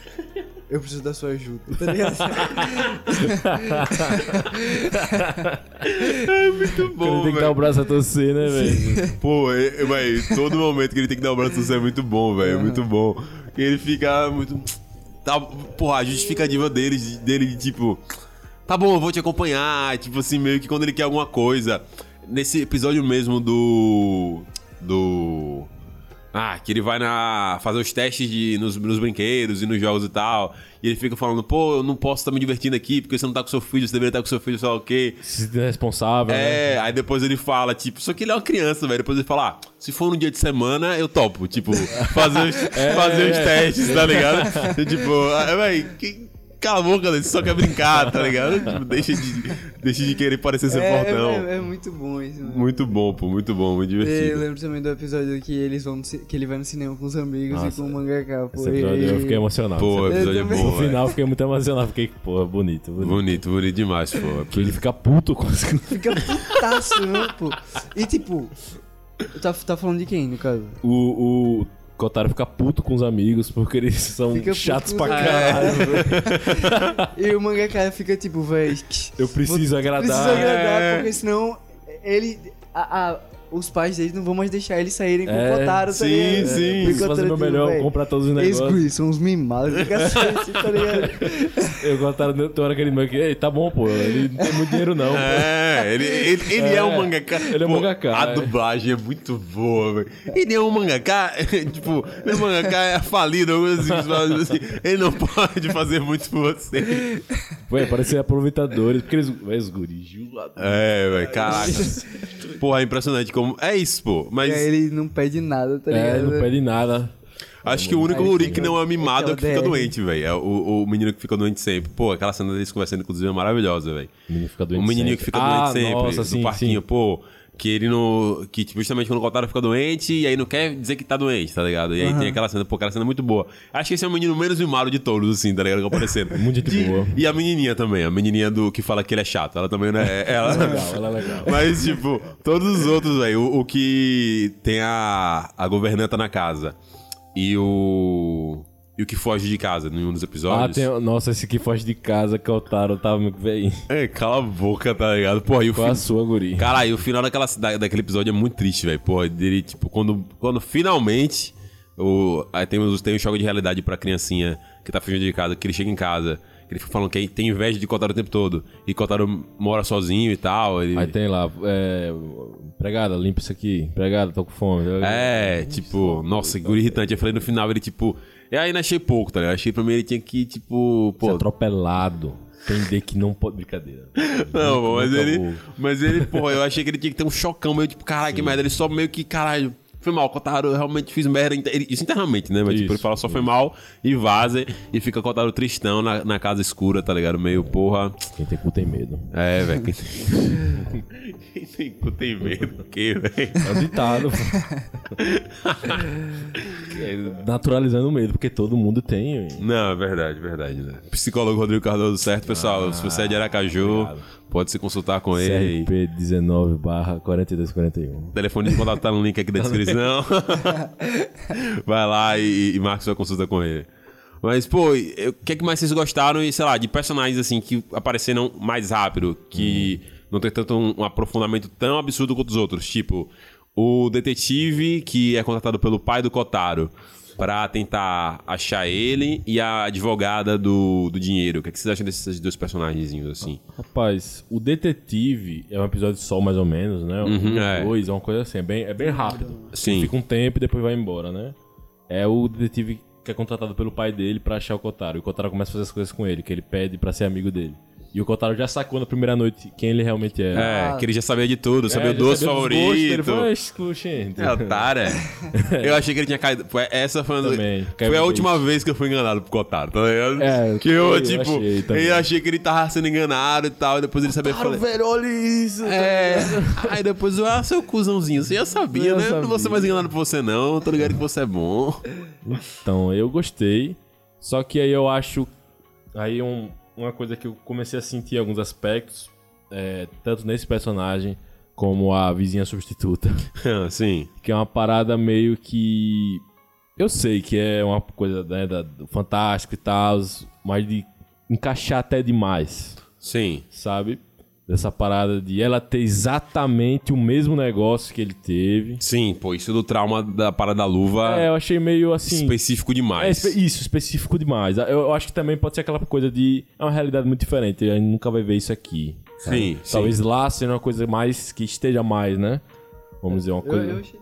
eu preciso da sua ajuda, tá ligado? (laughs) Muito Porque ele tem que dar o braço a torcer, né, velho? (laughs) Pô, é, é, véi, todo momento que ele tem que dar o braço a você é muito bom, velho. É muito bom. E ele fica muito. Tá, porra, a justificativa dele, dele de tipo. Tá bom, eu vou te acompanhar. Tipo assim, meio que quando ele quer alguma coisa. Nesse episódio mesmo do. Do. Ah, que ele vai na fazer os testes de, nos, nos brinquedos e nos jogos e tal. E ele fica falando, pô, eu não posso estar me divertindo aqui porque você não tá com seu filho, você deveria estar com seu filho, sei lá o quê. Se sentir responsável, né? É, aí depois ele fala, tipo, só que ele é uma criança, velho. Depois ele fala, ah, se for um dia de semana, eu topo. Tipo, (laughs) fazer os, fazer os testes, tá ligado? (laughs) Tipo, ah, velho, que- cala a boca, você só quer brincar, tá ligado? (laughs) Tipo, deixa de, deixa de querer parecer ser é, fortão. é, é muito bom isso, mano. Muito bom, pô, muito bom, muito E Eu divertido. lembro também do episódio que eles vão que ele vai no cinema com os amigos Nossa, e com o mangaka, pô. Esse episódio eu e- fiquei emocionado. Pô, o episódio é bom, No final eu fiquei muito emocionado, fiquei, pô, bonito, bonito. Bonito, bonito demais, pô. Que ele fica puto com as Fica putaço, (laughs) né, pô? E tipo, tá, tá falando de quem, no caso? O, o Kotaro fica puto com os amigos porque eles (laughs) são Fica chatos pra caralho. (laughs) E o mangaka fica tipo, véi, Eu preciso agradar. Precisa agradar, É. porque senão ele. a- a- os pais dele não vão mais deixar eles saírem com É, o Kotaro, tá sim, ligado? sim. Porque Preciso o fazer meu tipo, melhor, véi, comprar todos os negócios. são uns mimados do cacete, (laughs) tá ligado? Eu Kotaro tem hora que ele meio que, ei, tá bom, pô, ele não tem muito dinheiro não. pô." É, ele, ele, ele é, É, um mangaka. ele é um mangaka, A é. dublagem é muito boa, velho. Ele é um mangaka, (laughs) tipo, ele é um mangaka é falido, assim, assim, ele não pode fazer muito por você. Ué, parece aproveitadores, porque eles, véi, os guris. É, velho, caraca. Porra, é impressionante como. É isso, pô. Mas aí ele não pede nada, tá ligado? É, não pede nada. Acho que o único Aí Uri fica- que não é mimado é o que fica doente, velho. É o, o menino que fica doente sempre. Pô, aquela cena deles conversando, inclusive, é maravilhosa, velho. O menino fica doente O menininho que fica ah, doente sempre, Nossa, do parquinho, pô. Que ele não. Que tipo, justamente quando o Kotaro fica doente e aí não quer dizer que tá doente, tá ligado? E aí tem aquela cena, pô, aquela cena é muito boa. Acho que esse é o menino menos mimado de todos, assim, tá ligado? Que aparecendo. (laughs) Muito gente boa. E a menininha também, a menininha do que fala que ele é chato. Ela também não é. Ela, Legal, ela é legal. (laughs) Mas, tipo, todos os outros, velho, o, o que tem a, a governanta na casa e o. E o que foge de casa em um dos Ah, episódios. tem, nossa, esse que foge de casa, que Otaro tava muito velho. (laughs) É, cala a boca, tá ligado? Porra, e o Qual a sua, guri? Caralho, o final daquela, da, daquele episódio é muito triste, velho. Porra, dele, tipo, quando, quando finalmente o, aí tem, tem um choque de realidade pra criancinha que tá fugindo de casa, que ele chega em casa, ele fica falando que tem inveja de Kotaro o tempo todo. E Kotaro mora sozinho e tal. Ele... Aí tem lá, é. Empregada, limpa isso aqui. Empregada, tô com fome. É, tipo, nossa, que guri irritante. Eu falei no final, ele, tipo. E aí ainda achei pouco, tá ligado? Achei pra mim ele tinha que, tipo, Ser pô. atropelado. Entender que não pode. Brincadeira. (laughs) Não, pô, mas ele. Mas ele, pô, eu achei que ele tinha que ter um chocão meio tipo, caralho, que merda. Ele só meio que, caralho. Foi mal, Kotaro eu realmente fiz merda. ele- Isso internamente, né? Mas tipo, Isso, ele fala só foi mal e vaza e fica Kotaro tristão na, na casa escura, tá ligado? Meio, porra. Quem tem cu tem medo. É, velho. Quem tem... (laughs) quem tem cu tem medo, o quê, velho? É um ditado. É, (laughs) Naturalizando o medo, porque todo mundo tem. Não, é verdade, verdade. Né? Psicólogo Rodrigo Cardoso, certo, pessoal? Se você é de Aracaju, obrigado. Pode se consultar com ele. CRP 19 barra 4241. O telefone de contato tá no link aqui da (laughs) descrição. (laughs) Vai lá e, e marca sua consulta com ele. Mas, pô, o que, é que mais vocês gostaram, e, sei lá, de personagens assim que apareceram mais rápido, que não tem tanto um, um aprofundamento tão absurdo quanto os outros? Tipo, o detetive que é contratado pelo pai do Kotaro pra tentar achar ele e a advogada do, do dinheiro. O que, é que vocês acham desses dois personagenzinhos assim? Rapaz, o detetive é um episódio só, mais ou menos, né? Um, Uhum, é. dois, é uma coisa assim, é bem, é bem rápido. Sim. Fica um tempo e depois vai embora, né? É o detetive que é contratado pelo pai dele pra achar o Kotaro. E o Kotaro começa a fazer as coisas com ele, que ele pede pra ser amigo dele. E o Kotaro já sacou na primeira noite quem ele realmente é. É, que ele já sabia de tudo, sabia É, o doce sabia gostos favorito. Falou, "Oxe, gente. É, otário, é. (laughs) Eu achei que ele tinha caído. Foi, essa foi, Também, foi a última vez que eu fui enganado pro Kotaro, tá ligado? É, que eu, eu tipo, achei eu achei que ele tava sendo enganado e tal, e depois ele sabia falar. velho, olha isso. É, (laughs) aí depois eu, ah, seu cuzãozinho, você já sabia, Eu né? Não vou ser sabia. mais enganado por você, não. Tô ligado que você é bom. Então, eu gostei. Só que aí eu acho. Aí um- uma coisa que eu comecei a sentir alguns aspectos, é, tanto nesse personagem como a vizinha substituta, (laughs) Sim. que é uma parada meio que. Eu sei que é uma coisa né, da, do fantástico e tal, mas de encaixar até demais, Sim. sabe? Dessa parada de ela ter exatamente o mesmo negócio que ele teve. Sim, pô, isso do trauma da parada da luva É, eu achei meio assim. específico É, demais. espe- isso, específico demais. Eu, eu acho que também pode ser aquela coisa de. É uma realidade muito diferente. A gente nunca vai ver isso aqui. sabe? Sim, Talvez sim. lá seja uma coisa mais. que esteja mais, né? Vamos dizer, uma Eu, coisa. eu achei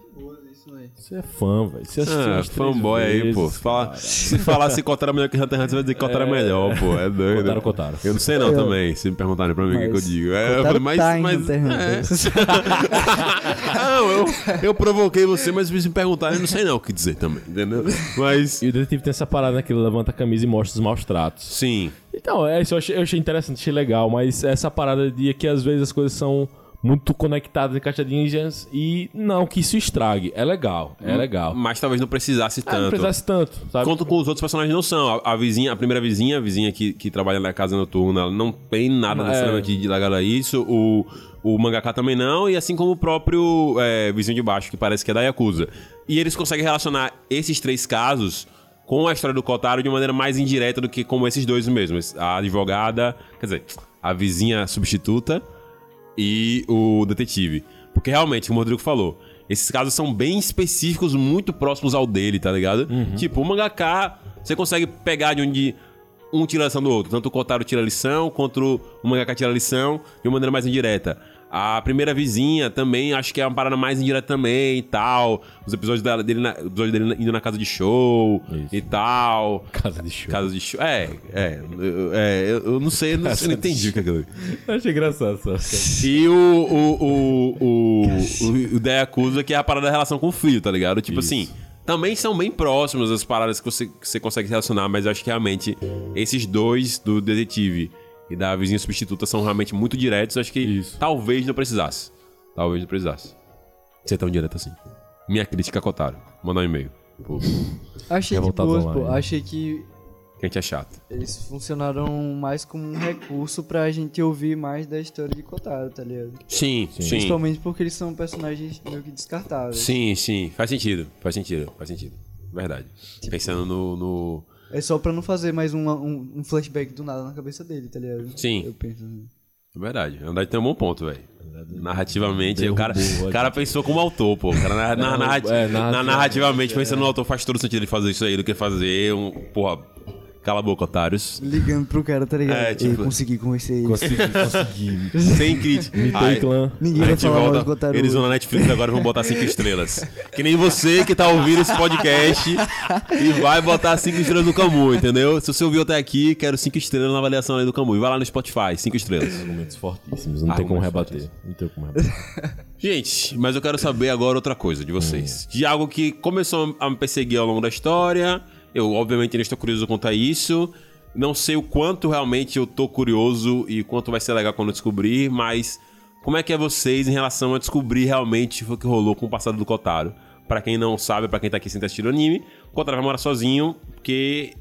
Você é fã, velho. Você assistiu Ah, fanboy aí, pô. Se, fala, se falar se Kotaro é melhor que Hunter x Hunter, você vai dizer que Kotaro é melhor, pô. É doido. Kotaro, Kotaro. Eu não sei não também, se me perguntarem pra mim o que, que eu Mas digo. É, eu Kotaro falei, mas... tá em mas Hunter. é. (laughs) não, eu, eu provoquei você, mas se me perguntarem, eu não sei não o que dizer também, entendeu? Mas... E o detetive tem essa parada, né? Que ele levanta a camisa e mostra os maus tratos. Sim, Então, é isso eu achei, eu achei interessante, achei legal, mas essa parada de que às vezes as coisas são muito conectadas, encaixadinhas e não que isso estrague. É legal, é legal. mas talvez não precisasse Ah, não tanto. precisasse tanto, sabe? Quanto com os outros personagens não são. A, a vizinha, a primeira vizinha, a vizinha que, que trabalha na casa noturna, ela não tem nada É. de ligado a isso. O, o mangaka também não, e assim como o próprio é, vizinho de baixo, que parece que é da Yakuza. E eles conseguem relacionar esses três casos com a história do Kotaro de maneira mais indireta do que como esses dois mesmos. A advogada, quer dizer, a vizinha substituta e o detetive. Porque realmente, como o Rodrigo falou, esses casos são bem específicos, muito próximos ao dele, tá ligado? Tipo, o mangaka, você consegue pegar de onde um tira a lição do outro. Tanto o Kotaro tira a lição, quanto o mangaka tira a lição de uma maneira mais indireta. A primeira vizinha também, acho que é uma parada mais indireta também e tal. Os episódios dela- dele, na, episódio dele indo na casa de show Isso. e tal. Casa de show. Casa de show. É, é. eu- é, eu, eu não sei, eu não, (laughs) eu não entendi o que é aquilo. Eu achei engraçado só. E o, o, o, o, o, o da Yakuza, que é a parada da relação com o filho, tá ligado? Tipo Isso. assim, também são bem próximos as paradas que você, que você consegue relacionar, mas eu acho que realmente esses dois do detetive e da vizinha substituta são realmente muito diretos. Acho que Isso. talvez não precisasse. talvez não precisasse. Ser tão direto assim. Minha crítica a Kotaro. Mandar um e-mail. Pô, (laughs) Achei boas, pô. online. Achei que que a gente é chato. eles funcionaram mais como um recurso pra gente ouvir mais da história de Kotaro, tá ligado? Sim, sim. Sim, Principalmente porque eles são personagens meio que descartáveis. sim. Faz sentido. Faz sentido. Faz sentido. Verdade. Pensando no- no... É só pra não fazer mais um, um, um flashback do nada na cabeça dele, tá ligado? Sim. Eu penso assim. É Verdade. Andade tem um bom ponto, velho. Narrativamente, o cara, o cara pensou como autor, pô. O cara na, na, narrati- é, na- narrativamente, narrativamente, pensando no autor, faz todo sentido ele fazer isso aí do que fazer um. Porra, cala a boca, otários. Ligando pro cara, tá ligado? É, tipo- consegui convencer ele. Consegui, (laughs) consegui. Sem crítica. Mitei Aí- clã. Ninguém vai falar mal volta, de Kotaro. Eles vão na Netflix agora e vão botar cinco estrelas. Que nem você que tá ouvindo esse podcast e vai botar cinco estrelas no Camu, entendeu? Se você ouviu até aqui, quero cinco estrelas na avaliação aí do Camu. E vai lá no Spotify, cinco estrelas. Argumentos fortíssimos, não tem como rebater. Não tem como rebater. (laughs) Gente, mas eu quero saber agora outra coisa de vocês. De algo que começou a me perseguir ao longo da história. Eu, obviamente, ainda estou curioso quanto a isso. Não sei o quanto realmente eu tô curioso e quanto vai ser legal quando eu descobrir, mas como é que é vocês em relação a descobrir realmente o que rolou com o passado do Kotaro? Pra quem não sabe, pra quem tá aqui sem ter assistido o anime, o Kotaro vai morar sozinho, porque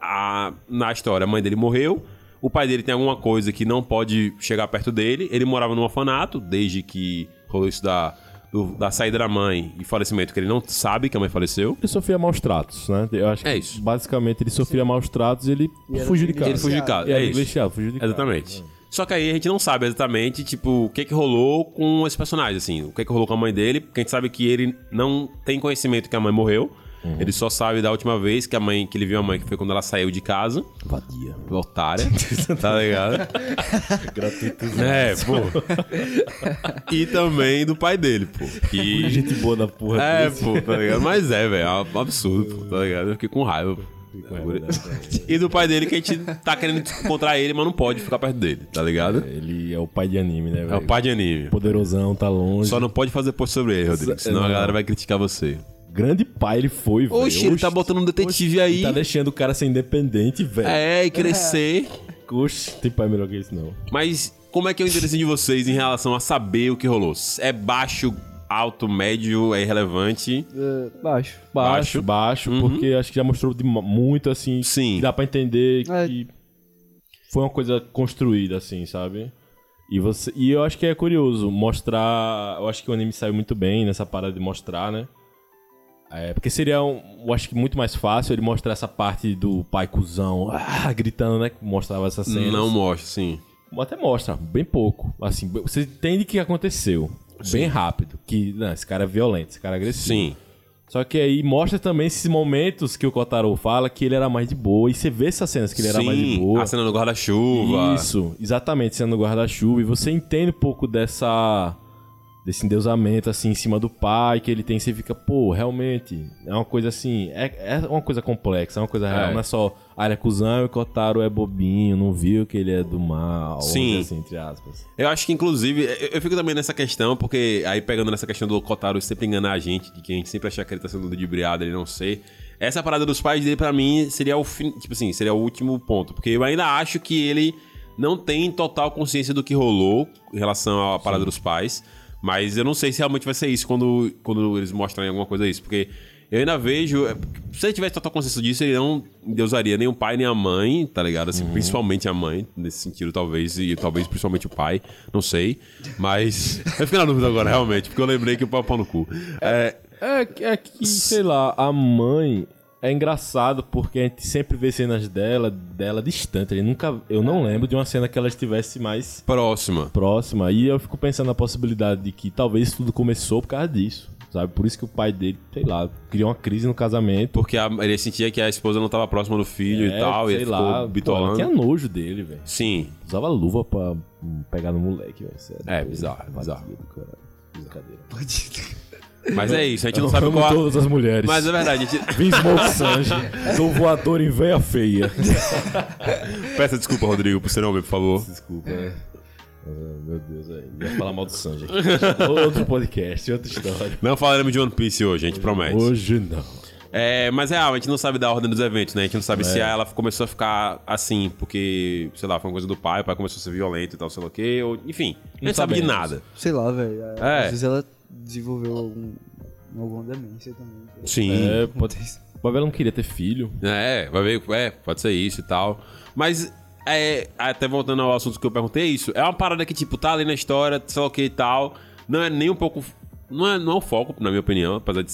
a- na história a mãe dele morreu, o pai dele tem alguma coisa que não pode chegar perto dele, ele morava num orfanato, desde que rolou isso da, do- da saída da mãe e falecimento, que ele não sabe que a mãe faleceu. Ele sofria maus tratos, né? Eu acho que É isso. basicamente ele sofria maus tratos e ele era fugiu de casa. Ele fugiu de casa, E é era isso. fugiu de casa. Exatamente. Só que aí a gente não sabe exatamente, tipo, o que que rolou com esse personagem, assim. O que que rolou com a mãe dele, porque a gente sabe que ele não tem conhecimento que a mãe morreu. Ele só sabe da última vez que a mãe, que ele viu a mãe, que foi quando ela saiu de casa. Vadia. Otária, (laughs) tá ligado? Gratuito. É, pô. (laughs) E também do pai dele, pô. Que... Gente boa da porra. É, pô, tá ligado? Mas é, velho, é um absurdo, pô, tá ligado? Eu fiquei com raiva. pô. E do pai dele que a gente tá querendo encontrar ele, mas não pode ficar perto dele, tá ligado? Ele é o pai de anime, né, É velho? o pai de anime. Poderosão, tá longe. Só não pode fazer post sobre ele, Rodrigo, senão a Não. galera vai criticar você. Grande pai ele foi, velho. Oxe, ele tá botando um detetive aí. Ele tá deixando o cara ser independente, velho. É, e crescer. Oxe, tem pai melhor que esse, não. Mas como é que é o interesse de vocês em relação a saber o que rolou? É baixo, alto, médio, é irrelevante? É, baixo. Baixo, baixo, porque acho que já mostrou muito, assim, Uhum. Sim. que dá pra entender É. que foi uma coisa construída, assim, sabe? E, você, e eu acho que é curioso mostrar. Eu acho que o anime saiu muito bem nessa parada de mostrar, né? É, porque seria, um, eu acho que muito mais fácil ele mostrar essa parte do pai cuzão (laughs) ah, gritando, né? Que mostrava essa cena. Não mostra, sim. Até mostra, bem pouco. Assim, você entende que aconteceu. Bem rápido. Que, não, esse cara é violento, esse cara é agressivo. Sim. Só que aí mostra também esses momentos que o Kotaro fala que ele era mais de boa. E você vê essas cenas que ele era mais de Sim, boa. a cena do guarda-chuva. Isso, exatamente, sendo no guarda-chuva. E você entende um pouco dessa. Desse endeusamento, assim, em cima do pai que ele tem. Você fica, pô, realmente. É uma coisa assim. É, é uma coisa complexa, é uma coisa real. É. Não é só. Ah, ele é e o Kotaro é bobinho, não viu que ele é do mal. Sim. Assim, entre aspas. Eu acho que, inclusive, eu, eu fico também nessa questão, porque aí pegando nessa questão do Kotaro sempre enganar a gente, de que a gente sempre achar que ele tá sendo ludibriado, ele não ser. Essa parada dos pais dele, pra mim, seria o fim, tipo assim, seria o último ponto. Porque eu ainda acho que ele não tem total consciência do que rolou em relação à parada dos pais. Mas eu não sei se realmente vai ser isso quando, quando eles mostrarem alguma coisa isso. Porque eu ainda vejo. é, Se ele tivesse total consciência disso, ele não deusaria nem o pai nem a mãe, tá ligado? Assim, Principalmente a mãe, nesse sentido, talvez, e talvez principalmente o pai, não sei. Mas. (laughs) eu fiquei na dúvida agora, realmente, porque eu lembrei que o é pau no cu. É, É, é que, sei lá, a mãe é engraçado porque a gente sempre vê cenas dela, dela distante. Ele nunca, eu não lembro de uma cena que ela estivesse mais próxima. próxima. E eu fico pensando na possibilidade de que talvez tudo começou por causa disso. Sabe? Por isso que o pai dele, sei lá, criou uma crise no casamento. Porque a- ele sentia que a esposa não tava próxima do filho É, e tal, e sei ficou lá, pô, ela bitolando. tinha nojo dele, velho. Sim, Usava luva pra pegar no moleque, velho. Sério. É, bizarro, bizarro. do caralho. Brincadeira. Mas é isso, a gente não Eu sabe qual. todas as mulheres. Mas é verdade, a gente. Vim Smoke Sanji, sou voador em veia feia. (laughs) Peça desculpa, Rodrigo, por ser homem, por favor. Desculpa, né? Ah, meu Deus, aí. Ia falar mal do Sanji aqui. (laughs) Outro podcast, outra história. Não falaremos de One Piece hoje, a gente promete. Hoje não. É, mas é, a gente não sabe da ordem dos eventos, né? A gente não sabe se ela começou a ficar assim, porque, sei lá, foi uma coisa do pai, o pai começou a ser violento e tal, sei lá o quê. Ou, enfim, a gente Não não sabe de nada. Sei lá, velho. É. Às vezes ela desenvolveu algum, alguma demência também. Sim. É, pode, pode ver, ela não queria ter filho. É, vai ver, é, pode ser isso e tal. Mas, é, até voltando ao assunto que eu perguntei, isso é uma parada que, tipo, tá ali na história, sei lá o que e tal. Não é nem um pouco. Não é, não é o foco, na minha opinião, apesar de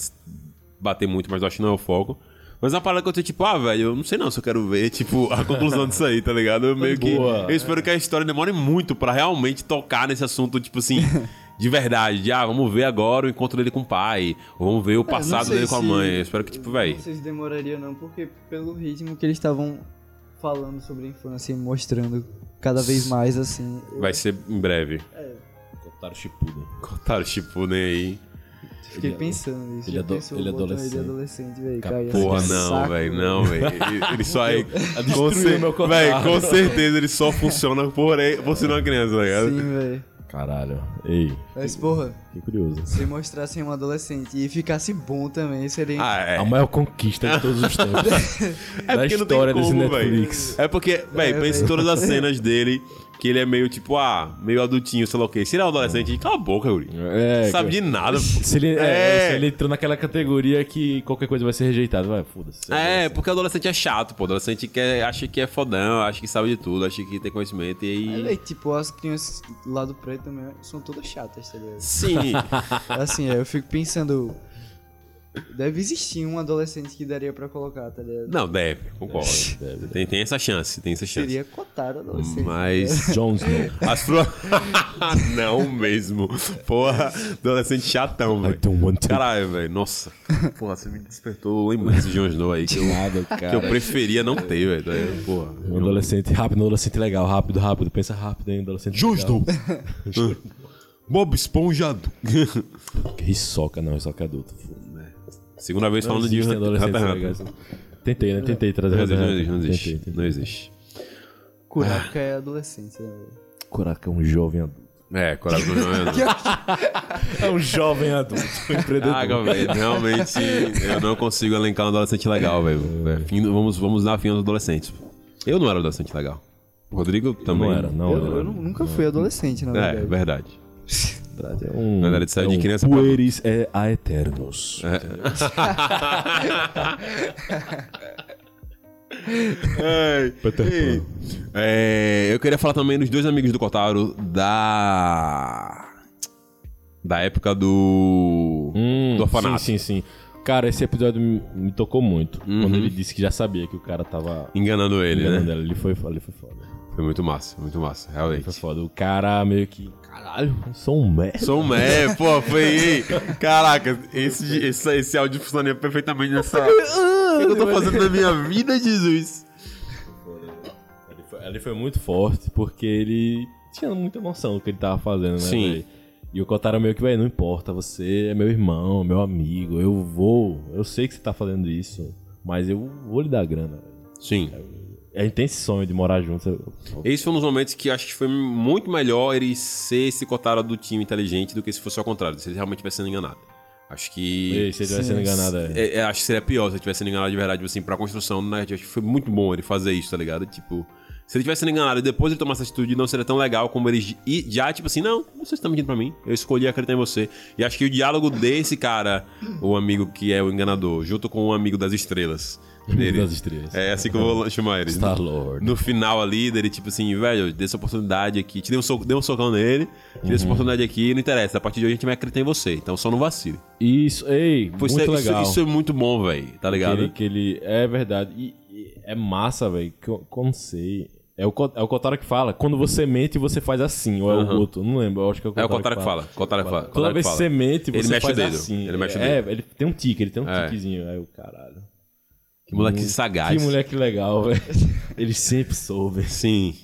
bater muito, mas eu acho que não é o foco. Mas é uma parada que eu tô tipo, ah, velho, eu não sei não se eu quero ver, (laughs) tipo, a conclusão disso aí, tá ligado? Eu meio que. boa. Eu espero que a história demore muito pra realmente tocar nesse assunto, tipo assim, (laughs) de verdade. De, ah, vamos ver agora o encontro dele com o pai. Ou vamos ver o passado sei dele com a mãe. Eu espero que, tipo, velho. Não sei se demoraria não, porque pelo ritmo que eles estavam falando sobre a infância e mostrando cada vez mais, assim... eu Vai ser em breve. Contaram Shippuden. Cortaram o Shippuden aí. Fiquei pensando nisso. ele já é ado- pensou ele é adolescente. Ele adolescente, velho. Porra, não, velho, não, velho. Ele, ele só é. Com, Destruiu cer meu véi, com certeza ele só funciona por, aí- por ser uma criança, tá ligado? Sim, velho. Caralho. Ei, Mas, porra, que curioso. se mostrassem um adolescente e ficasse bom também, seria... Ah, é. A maior conquista de todos os tempos. (laughs) É da porque não tem história desse como, Netflix. velho. É porque, velho, É, pensa em todas as cenas dele, que ele é meio tipo, ah, meio adultinho, sei lá o quê. Se ele é um adolescente, cala a boca, Yuri. É, Sabe de nada, pô. Se ele, é, É. se ele entrou naquela categoria que qualquer coisa vai ser rejeitada, vai, foda-se. É, porque adolescente é chato, pô. Adolescente quer, acha que é fodão, acha que sabe de tudo, acha que tem conhecimento e É, aí. véi, tipo, as crianças lá do preto também são todas chatas, tá ligado? Sim. (laughs) Assim, é, eu fico pensando... Deve existir um adolescente que daria pra colocar, tá ligado? Não, deve, concordo. (laughs) Tem, tem essa chance, tem essa chance. Seria Kotaro adolescente. Mas. (laughs) Jon Snow. As pro... (laughs) não mesmo. Porra, adolescente chatão, velho. Caralho, velho. Nossa. Porra, você me despertou lembrança de Jon Snow aí que eu, Nada, que eu cara. preferia não ter, velho. tá? Porra. Um adolescente rápido, um adolescente legal, rápido, rápido. Pensa rápido, hein? Adolescente Jon legal. Snow. Bob Esponjado. Que Risoca, não, Risoca é adulto. Segunda vez Não falando de Hunter x legais. Tentei, né? Tentei trazer Não Hunter existe, não Hunter. existe. Tentei, Não existe. Kurapika é adolescente, né, velho? Curaca é um jovem adulto. É, coragem do João. É um jovem adulto, um (laughs) empreendedor. Velho. Realmente, eu não consigo elencar um adolescente legal, velho. É, Vamos, vamos dar fim aos adolescentes. Eu não era adolescente legal. O Rodrigo também. Não era, não. Eu, era. eu nu- nunca fui adolescente, na É, verdade. (laughs) verdade. é um, Na verdade, saiu é de um criança pra- Pueris é a eternos. (laughs) Ai, Pan. é, eu queria falar também dos dois amigos do Kotaro da. Da época do. Hum, do orfanato. Sim, sim, sim. Cara, esse episódio me, me tocou muito. Uhum. Quando ele disse que já sabia que o cara tava Enganando ele, enganando né? ela. Ele foi, ele foi foda. Foi muito massa, muito massa, realmente. foi foda. O cara meio que. Caralho, sou um merda. Sou um mé, pô, foi. (laughs) Caraca, esse, esse, esse áudio funcionaria perfeitamente nessa. (laughs) O que eu tô fazendo na minha vida, Jesus? Ele foi, ele foi muito forte porque ele tinha muita noção do que ele tava fazendo, né? Sim. véi? E o Kotaro meio que, velho, não importa, você é meu irmão, meu amigo, eu vou, eu sei que você tá fazendo isso, mas eu vou lhe dar grana, velho. Sim. A gente tem esse sonho de morar juntos. eu- Esse foi um dos momentos que acho que foi muito melhor ele ser esse Kotaro do time inteligente do que se fosse ao contrário, se ele realmente estivesse sendo enganado. Acho que. Ei, se ele tivesse sendo enganado, é. É, é, acho que seria pior se ele tivesse sendo enganado de verdade, tipo assim, pra construção narrativa. Acho que foi muito bom ele fazer isso, tá ligado? Tipo, se ele tivesse sendo enganado e depois ele tomasse essa atitude, não seria tão legal como ele e já, tipo assim, não, você está mentindo pra mim. Eu escolhi acreditar em você. E acho que o diálogo desse cara, o amigo que é o enganador, junto com o amigo das estrelas. Dele, das estrelas. É assim que eu vou (laughs) chamar ele. Star-Lord. No final ali, dele, tipo assim, velho, dê essa oportunidade aqui. Te dei um, soco, dei um socão nele, te dei essa Uhum. oportunidade aqui, não interessa. A partir de hoje a gente vai acreditar em você. Então só não vacile. Isso, ei, isso, muito é, isso- legal. isso é muito bom, velho. Tá que ligado? ele, que ele- é verdade. E, e é massa, velho, que eu, que eu não sei. É o, é o Kotaro que fala, quando você mente, você faz assim, ou é Aham. o Goto, não lembro, eu acho que é o É o Kotaro, Kotaro que fala. Kotaro que fala. Toda Kotaro vez que que fala. você mente, Ele você mexe faz o dedo, assim. ele mexe o é, dedo. ele tem um tique, ele tem um É. tiquezinho. Aí o caralho. Que moleque sagaz. Que moleque legal, (laughs) velho. Ele sempre soube. Sim.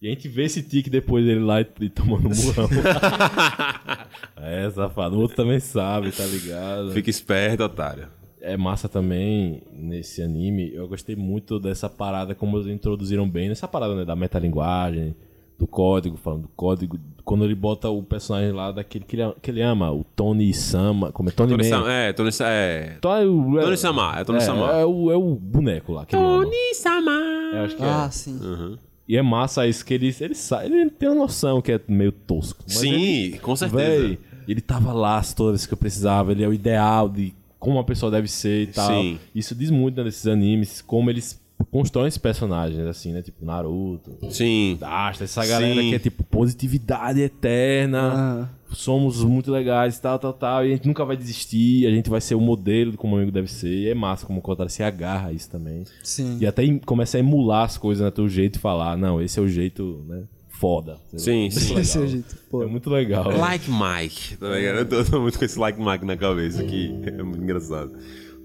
E a gente vê esse tique depois dele lá e, tomando um murrão. (laughs) é, safado. O outro também sabe, tá ligado? Fica esperto, otário. é massa também nesse anime. Eu gostei muito dessa parada, como eles introduziram bem, nessa parada né, da metalinguagem, do código, falando do código. Quando ele bota o personagem lá daquele que ele, que ele ama, o Tony Sama. Como é? Tony, Tony Man. Sama, é, Tony Sama, é. Tony, Tony Sama, é Tony é, Sama. É o, é o boneco lá que ele ama. Sama. Eu acho que Ah, é. sim. E é massa isso que ele, ele sabe, ele tem uma noção que é meio tosco. mas Sim, ele- com certeza. Véi, ele tava lá toda vez que eu precisava, ele é o ideal de como uma pessoa deve ser e tal. Sim. Isso diz muito né, desses animes, como eles constroem esses personagens, assim, né? Tipo Naruto, Sim. Dasta, essa galera Sim. que é tipo positividade eterna, Ah, somos muito legais, tal, tal, tal, e a gente nunca vai desistir, a gente vai ser o modelo de como o amigo deve ser, e é massa como o Kotaro se agarra a isso também. sim. E até começa a emular as coisas no teu jeito de falar, não, esse é o jeito, né, foda. Sim, sim. Esse é o jeito. Pô. É muito legal. Like Mike, tá ligado? Eu tô, tô muito com esse Like Mike na cabeça aqui. É muito engraçado.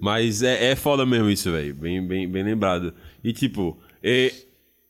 Mas é, é foda mesmo isso, velho. Bem, bem, bem lembrado. E tipo, e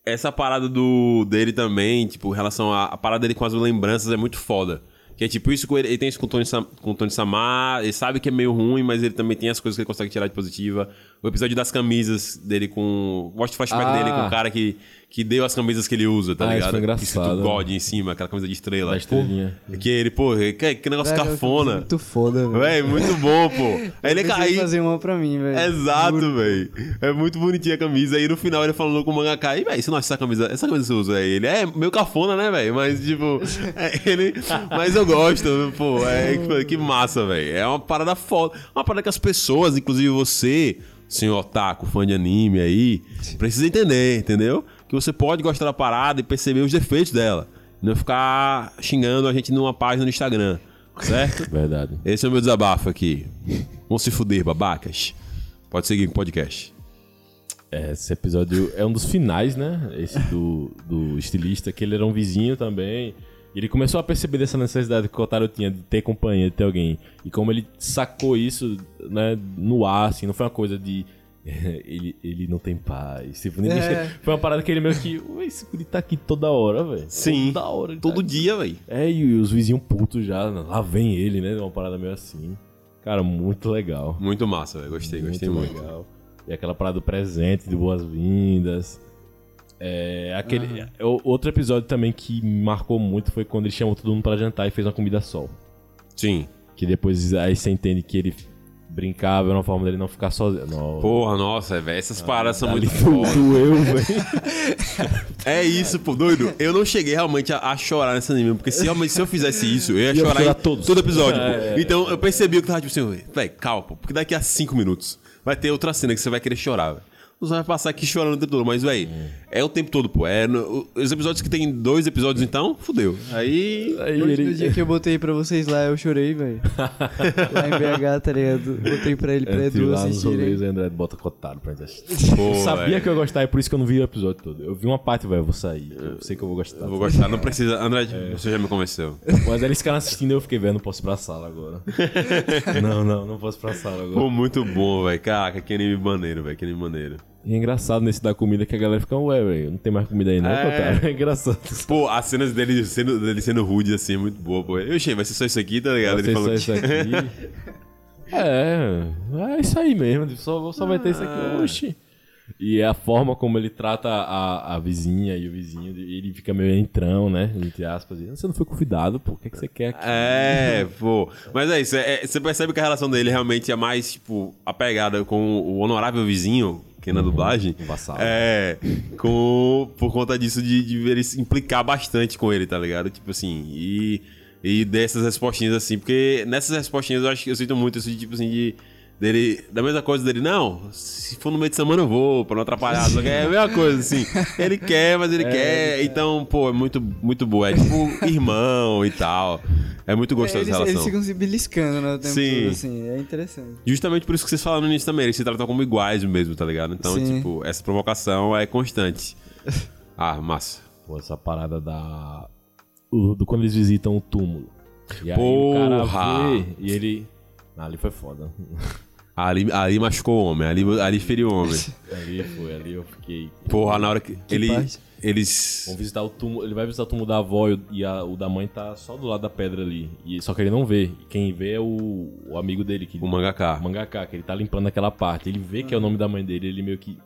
essa parada do, dele também, tipo, em relação à a parada dele com as lembranças é muito foda. Que é tipo isso, ele, ele tem isso com o Tony, Sam- com Tony Samar, ele sabe que é meio ruim, mas ele também tem as coisas que ele consegue tirar de positiva. O episódio das camisas dele com. Gosto do flashback Ah. dele com o cara que, que deu as camisas que ele usa, tá Ah, isso ligado? foi engraçado. Escrito God em cima, aquela camisa de estrela. Da estrelinha. Pô, que ele, pô, que, que negócio Velho, cafona. Muito foda, velho. Véi, muito bom, pô. (laughs) Aí ele caiu. fazer uma pra mim, velho. Exato, velho. É muito bonitinha a camisa. Aí no final ele falando com o mangaka, e velho, você não acha essa camisa? Essa camisa você usa aí? Ele é meio cafona, né, velho? Mas, tipo, é, ele. Mas eu gosto, pô. É, que- que massa, velho. É uma parada foda. Uma parada que as pessoas, inclusive você, senhor otaku, fã de anime aí, precisa entender, entendeu? Que você pode gostar da parada e perceber os defeitos dela. Não ficar xingando a gente numa página no Instagram. Certo? (laughs) Verdade. Esse é o meu desabafo aqui. Vão se fuder, babacas. Pode seguir com o podcast. É, Esse episódio é um dos finais, né? Esse do, do estilista, que ele era um vizinho também. E ele começou a perceber dessa necessidade que o Kotaro tinha de ter companhia, de ter alguém. E como ele sacou isso, né, no ar, assim, não foi uma coisa de. (laughs) ele, ele não tem paz. Tipo, ninguém- É. Foi uma parada que ele meio que. Ué, esse guri tá aqui toda hora, velho. Sim. Toda hora. ele Todo tá dia, velho. É, e os vizinhos putos já, lá vem ele, né? Uma parada meio assim. Cara, muito legal. Muito massa, velho. Gostei, gostei muito. legal. E aquela parada do presente, de boas-vindas. É, aquele, o- outro episódio também que me marcou muito foi quando ele chamou todo mundo pra jantar e fez uma comida sol. Sim. Que depois aí você entende que ele brincava, era uma forma dele não ficar sozinho. Não. Porra, nossa, velho. Essas paradas são muito foda. doeu, velho. (laughs) É isso, pô, doido. Eu não cheguei realmente a, a chorar nesse anime, porque se, realmente, se eu fizesse isso, eu ia (laughs) Ia chorar em todos. todo episódio, pô. É, Então eu percebi que tava tipo assim, velho, calma, pô, porque daqui a cinco minutos vai ter outra cena que você vai querer chorar, velho. Você vai passar aqui chorando o tempo todo, mas, velho, é o tempo todo, pô. É no- os episódios que tem dois episódios, então, fudeu. Aí. Aí Hoje, ele- no dia que eu botei pra vocês lá, eu chorei, velho. (laughs) lá em BH, tá ligado? Botei pra ele, pra ir Edu assistirem. o André bota cotado pra gente assistir. Pô, Eu sabia velho. que eu ia gostar, é por isso que eu não vi o episódio todo. Eu vi uma parte, velho, eu vou sair. Eu sei que eu vou gostar. Eu vou gostar, não precisa. André, você já me convenceu. Mas eles ficaram assistindo e eu fiquei vendo, não posso ir pra sala agora. (laughs) não, não, não posso ir pra sala agora. Pô, muito bom, velho. Caraca, que anime maneiro, velho. Que anime maneiro. E é engraçado nesse da comida que a galera fica, ué, velho, não tem mais comida aí não, É. (laughs) É engraçado. Pô, as cenas dele sendo, dele sendo rude assim é muito boa, pô. Eu achei, vai ser só isso aqui, tá ligado? Vai ser só isso aqui. (laughs) É, é isso aí mesmo, só, só vai ter isso Ah. aqui. Oxi. E é a forma como ele trata a, a vizinha e o vizinho, ele fica meio entrão, né? Entre aspas. E, Você não foi convidado, pô, o que, é que você quer aqui? É, pô. Mas é isso, é- é- você percebe que a relação dele realmente é mais, tipo, apegada com o honorável vizinho, que é na dublagem. um vassalo. É, com, por conta disso de, de ver ele se implicar bastante com ele, tá ligado? Tipo assim, e, e dessas respostinhas assim, porque nessas respostinhas eu acho que eu sinto muito isso de, tipo assim, de. Dele, da mesma coisa dele, não, se for no meio de semana eu vou, pra não atrapalhar. Só que é a mesma coisa, assim. (laughs) Ele quer, mas ele quer. Então, pô, é muito, muito boa. É tipo irmão e tal. É muito É, gostosa eles, essa relação. eles ficam se beliscando, né? O tempo Sim. todo, assim. É interessante. Justamente por isso que vocês falaram no início também, eles se tratam como iguais mesmo, tá ligado? Então, Sim. tipo, essa provocação é constante. (laughs) Ah, massa. Pô, essa parada da. o- do quando eles visitam o túmulo. E aí o cara Porra! vê e ele. Ah, ali foi foda. (laughs) Ali, ali machucou o homem, ali, ali feriu o homem. (laughs) ali foi, ali eu fiquei. Porra, na hora que. ele, parte? eles. Vão visitar o túmulo. Ele vai visitar o túmulo da avó e o- e a- o da mãe tá só do lado da pedra ali. E, só que ele não vê. E Quem vê é o, o amigo dele. Que, O mangaká. O mangaká, que ele tá limpando aquela parte. Ele vê que é o nome da mãe dele, ele meio que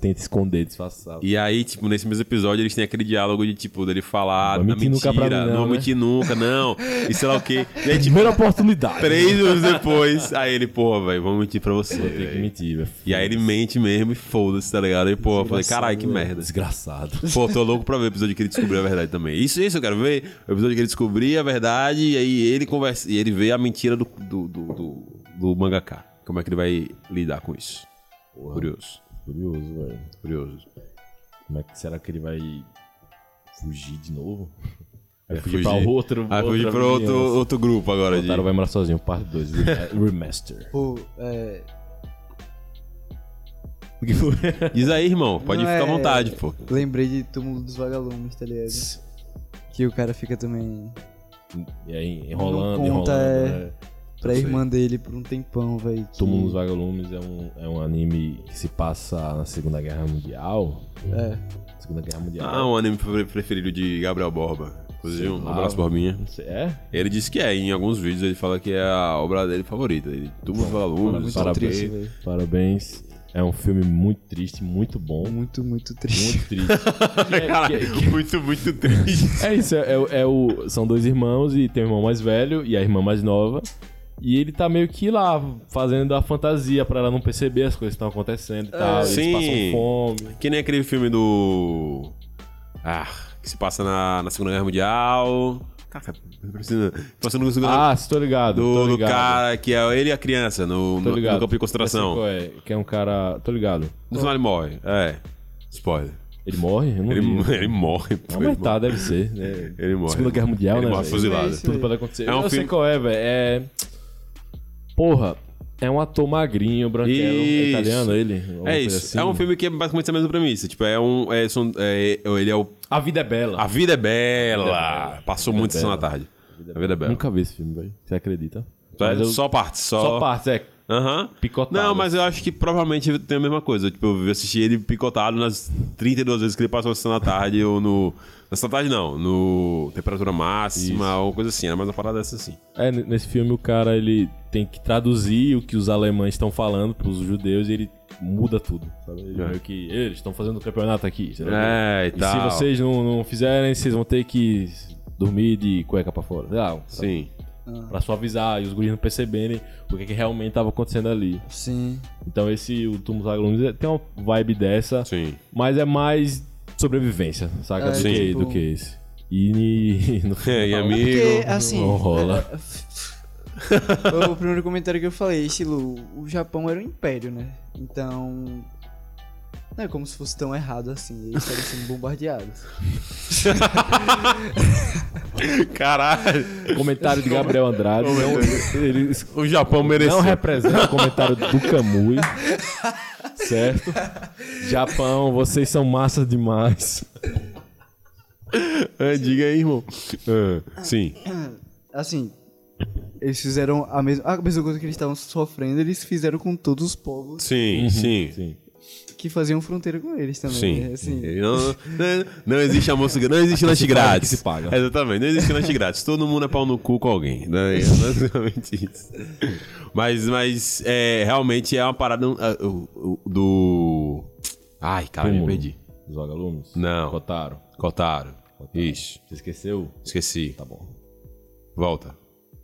tenta esconder, disfarçar. E aí, tipo, nesse mesmo episódio, eles têm aquele diálogo de, tipo, dele falar Não mentir nunca mentira, mim, não, não né? mentir nunca, não, e sei lá o quê. (laughs) E aí, tipo, Primeira oportunidade. três anos depois, aí ele, pô, velho, vamos mentir pra você. Ter que mentir, velho. E aí ele mente mesmo e foda-se, tá ligado? Aí, pô, eu falei, caralho, que merda. Desgraçado. Pô, tô louco pra ver o episódio que ele descobriu a verdade também. Isso, isso eu quero ver. O episódio que ele descobrir a verdade e aí ele conversa. E ele vê a mentira do, do, do, do, do mangaka. Como é que ele vai lidar com isso? Curioso. Curioso, velho. Curioso. Como é que será que ele vai fugir de novo? Vai fugir, fugir- pra outro. Vai fugir pra outro, outro grupo agora. De... Otário vai morar sozinho, parte 2, (laughs) remaster. Pô, é. O que foi? Diz aí, irmão. Pode Não ficar à é- vontade, pô. Lembrei de Túmulo dos Vagalumes, tá ligado? Que o cara fica também E aí, enrolando, conta, enrolando. é. né? Pra sei. irmã dele por um tempão, velho. que- Túmulo dos Vagalumes é um, é um anime que se passa na Segunda Guerra Mundial. É. Segunda Guerra Mundial. Ah, um anime pre- preferido de Gabriel Borba. Inclusive, um abraço, Borbinha. É? Ele disse que é, em alguns vídeos ele fala que é a obra dele favorita. Ele tudo os alunos, sabe? triste, velho. Parabéns. É um filme muito triste, muito bom. Muito, muito triste. Muito triste. (laughs) Que é- Cara, que é- muito, muito triste. É isso, é, o- é o, são dois irmãos e tem o irmão mais velho e a irmã mais nova. E ele tá meio que lá, fazendo a fantasia pra ela não perceber as coisas que estão acontecendo e tal. Eles sim. passam fome. Que nem aquele filme do. Ah, que se passa na, na Segunda Guerra Mundial. Caraca, precisa- passando no segundo Ah, tô ligado. do, tô do ligado. cara que é ele e a criança no, no, ligado. no campo de sei concentração. é, que é um cara. Tô ligado. No final ele morre. É. Spoiler. Ele morre? Eu não Ele, vi. (laughs) ele morre. pô, mas tá, morre. deve ser. né? Ele morre. Segunda Guerra Mundial, ele né? morre fuzilado. É isso. Tudo pode acontecer. É um eu sei filme- qual é, velho. É. Porra, é um ator magrinho, branquelo. É Isso. italiano ele? É isso. assim. É um filme que é basicamente a mesma premissa. Tipo, é um. É, são- é- ele é o. A Vida é Bela. A vida é bela. A Vida é Bela. Passou A muito é sessão da Bela. tarde. A vida é bela. Nunca vi esse filme, velho. Você acredita? Só, eu- só parte, só. Só partes, é. Aham. Picotado. Não, mas eu acho que provavelmente tem a mesma coisa. Tipo, eu assisti ele picotado nas 32 vezes que ele passou na sessão da tarde ou no. Na tarde não, no Temperatura Máxima ou coisa assim. Era mais uma parada dessa assim. É, nesse filme o cara ele tem que traduzir o que os alemães estão falando pros judeus e ele muda tudo. Sabe? Ele É. meio que eles estão fazendo campeonato aqui. o quê. É, e E se tal. vocês não, não fizerem, vocês vão ter que dormir de cueca pra fora. Sei lá, Sim. Pra suavizar e os guris não perceberem o que, que realmente tava acontecendo ali. Sim. Então esse, o Túmulo dos Vagalumes, tem uma vibe dessa, Sim. mas é mais sobrevivência, saca? É, do, que, tipo- do que esse. E, (laughs) no É, (laughs) e amigo. Porque, assim. não rola. é, o primeiro comentário que eu falei, estilo, o Japão era um império, né? Então. Não é como se fosse tão errado assim. Eles estavam sendo bombardeados. (laughs) Caralho. Comentário de Gabriel Andrade. Não, ele O Japão mereceu. não representa o comentário do Kamui. Certo? Japão, vocês são massas demais. É, diga aí, irmão. Ah, sim. Assim. Eles fizeram a mesma, a mesma coisa que eles estavam sofrendo, eles fizeram com todos os povos Sim, sim. Sim. que faziam fronteira com eles também. Sim. né? Assim, Não, não, não existe almoço Não existe lanche se paga, grátis. que se paga. Exatamente, não existe lanche grátis. Todo mundo é pau no cu com alguém. Né? É basicamente isso. Mas, mas é, realmente é uma parada o- do. Ai, cara, me perdi. Dos vagalumes? Não. Kotaro. Kotaro. Isso. Você esqueceu? Esqueci. Tá bom. Volta.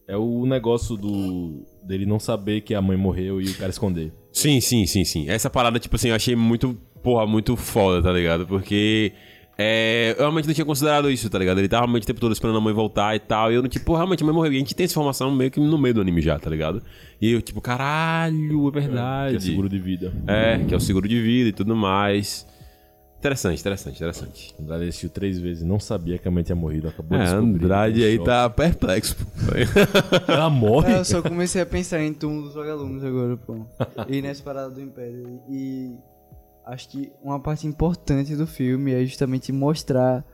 É o negócio do dele não saber que a mãe morreu e o cara esconder. Sim, sim, sim, sim. Essa parada, tipo assim, eu achei muito, porra, muito foda, tá ligado? Porque é, eu realmente não tinha considerado isso, tá ligado? Ele tava realmente o tempo todo esperando a mãe voltar e tal. E eu não, tipo, realmente a mãe morreu. E a gente tem essa informação meio que no meio do anime já, tá ligado? E eu, tipo, caralho, é verdade. Que é seguro de vida. É, que é o seguro de vida e tudo mais. Interessante, interessante, interessante. Andrade assistiu três vezes e não sabia que a mãe tinha morrido. Acabou É, de descobrir. Andrade aí Choque. tá perplexo. pô. (laughs) Ela morre? É, eu só comecei a pensar em túmulo dos vagalumes agora, pô. E nessa parada do Império. E acho que uma parte importante do filme é justamente mostrar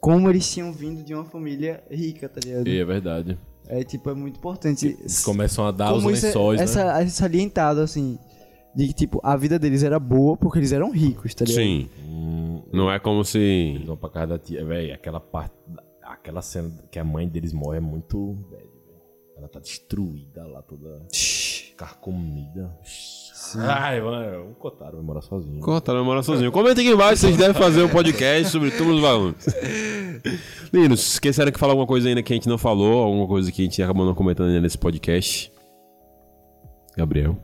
como eles tinham vindo de uma família rica, tá ligado? É verdade. É tipo, é muito importante. Eles começam a dar os é, lençóis, é né? sa- é salientado, assim. De que, tipo, a vida deles era boa porque eles eram ricos, tá ligado? Sim. Hum, Não é como se. eles vão pra casa da tia. Véi, aquela parte... Aquela cena que a mãe deles morre é muito... velho, Ela tá destruída lá, toda carcomida. Ai, mano, o Kotaro vai morar sozinho. Kotaro vai morar sozinho. Comenta aqui embaixo, vocês devem fazer um podcast sobre túmulos dos vagalumes. (laughs) Meninos, esqueceram que falar alguma coisa ainda que a gente não falou, alguma coisa que a gente acabou não comentando ainda nesse podcast? Gabriel.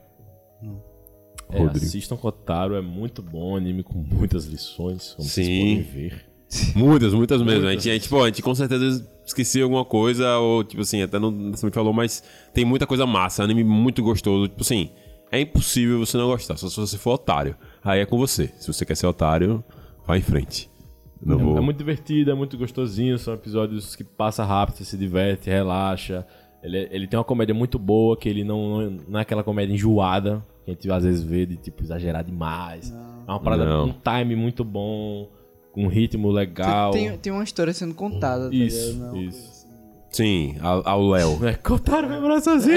É, Rodrigo. assistam Kotaro, é muito bom, anime com muitas lições, como Sim. vocês podem ver. Muitas, muitas mesmo. A Muitas. gente, a, gente, pô, a gente com certeza esqueceu alguma coisa, ou tipo assim, até não necessariamente falou, mas tem muita coisa massa, anime muito gostoso. Tipo assim, é impossível você não gostar, só se você for otário. Aí é com você. Se você quer ser otário, vai em frente. Não É, vou. é muito divertido, é muito gostosinho, são episódios que passa rápido, você se diverte, relaxa. Ele, é- ele tem uma comédia muito boa, que ele não, não, não é aquela comédia enjoada, que a gente às vezes vê de tipo exagerar demais. É uma parada Não. com um time muito bom, com um ritmo legal. Tem, tem uma história sendo contada, tá Isso, ligado? Não, isso. Sim, ao Léo. É, vai morar sozinho!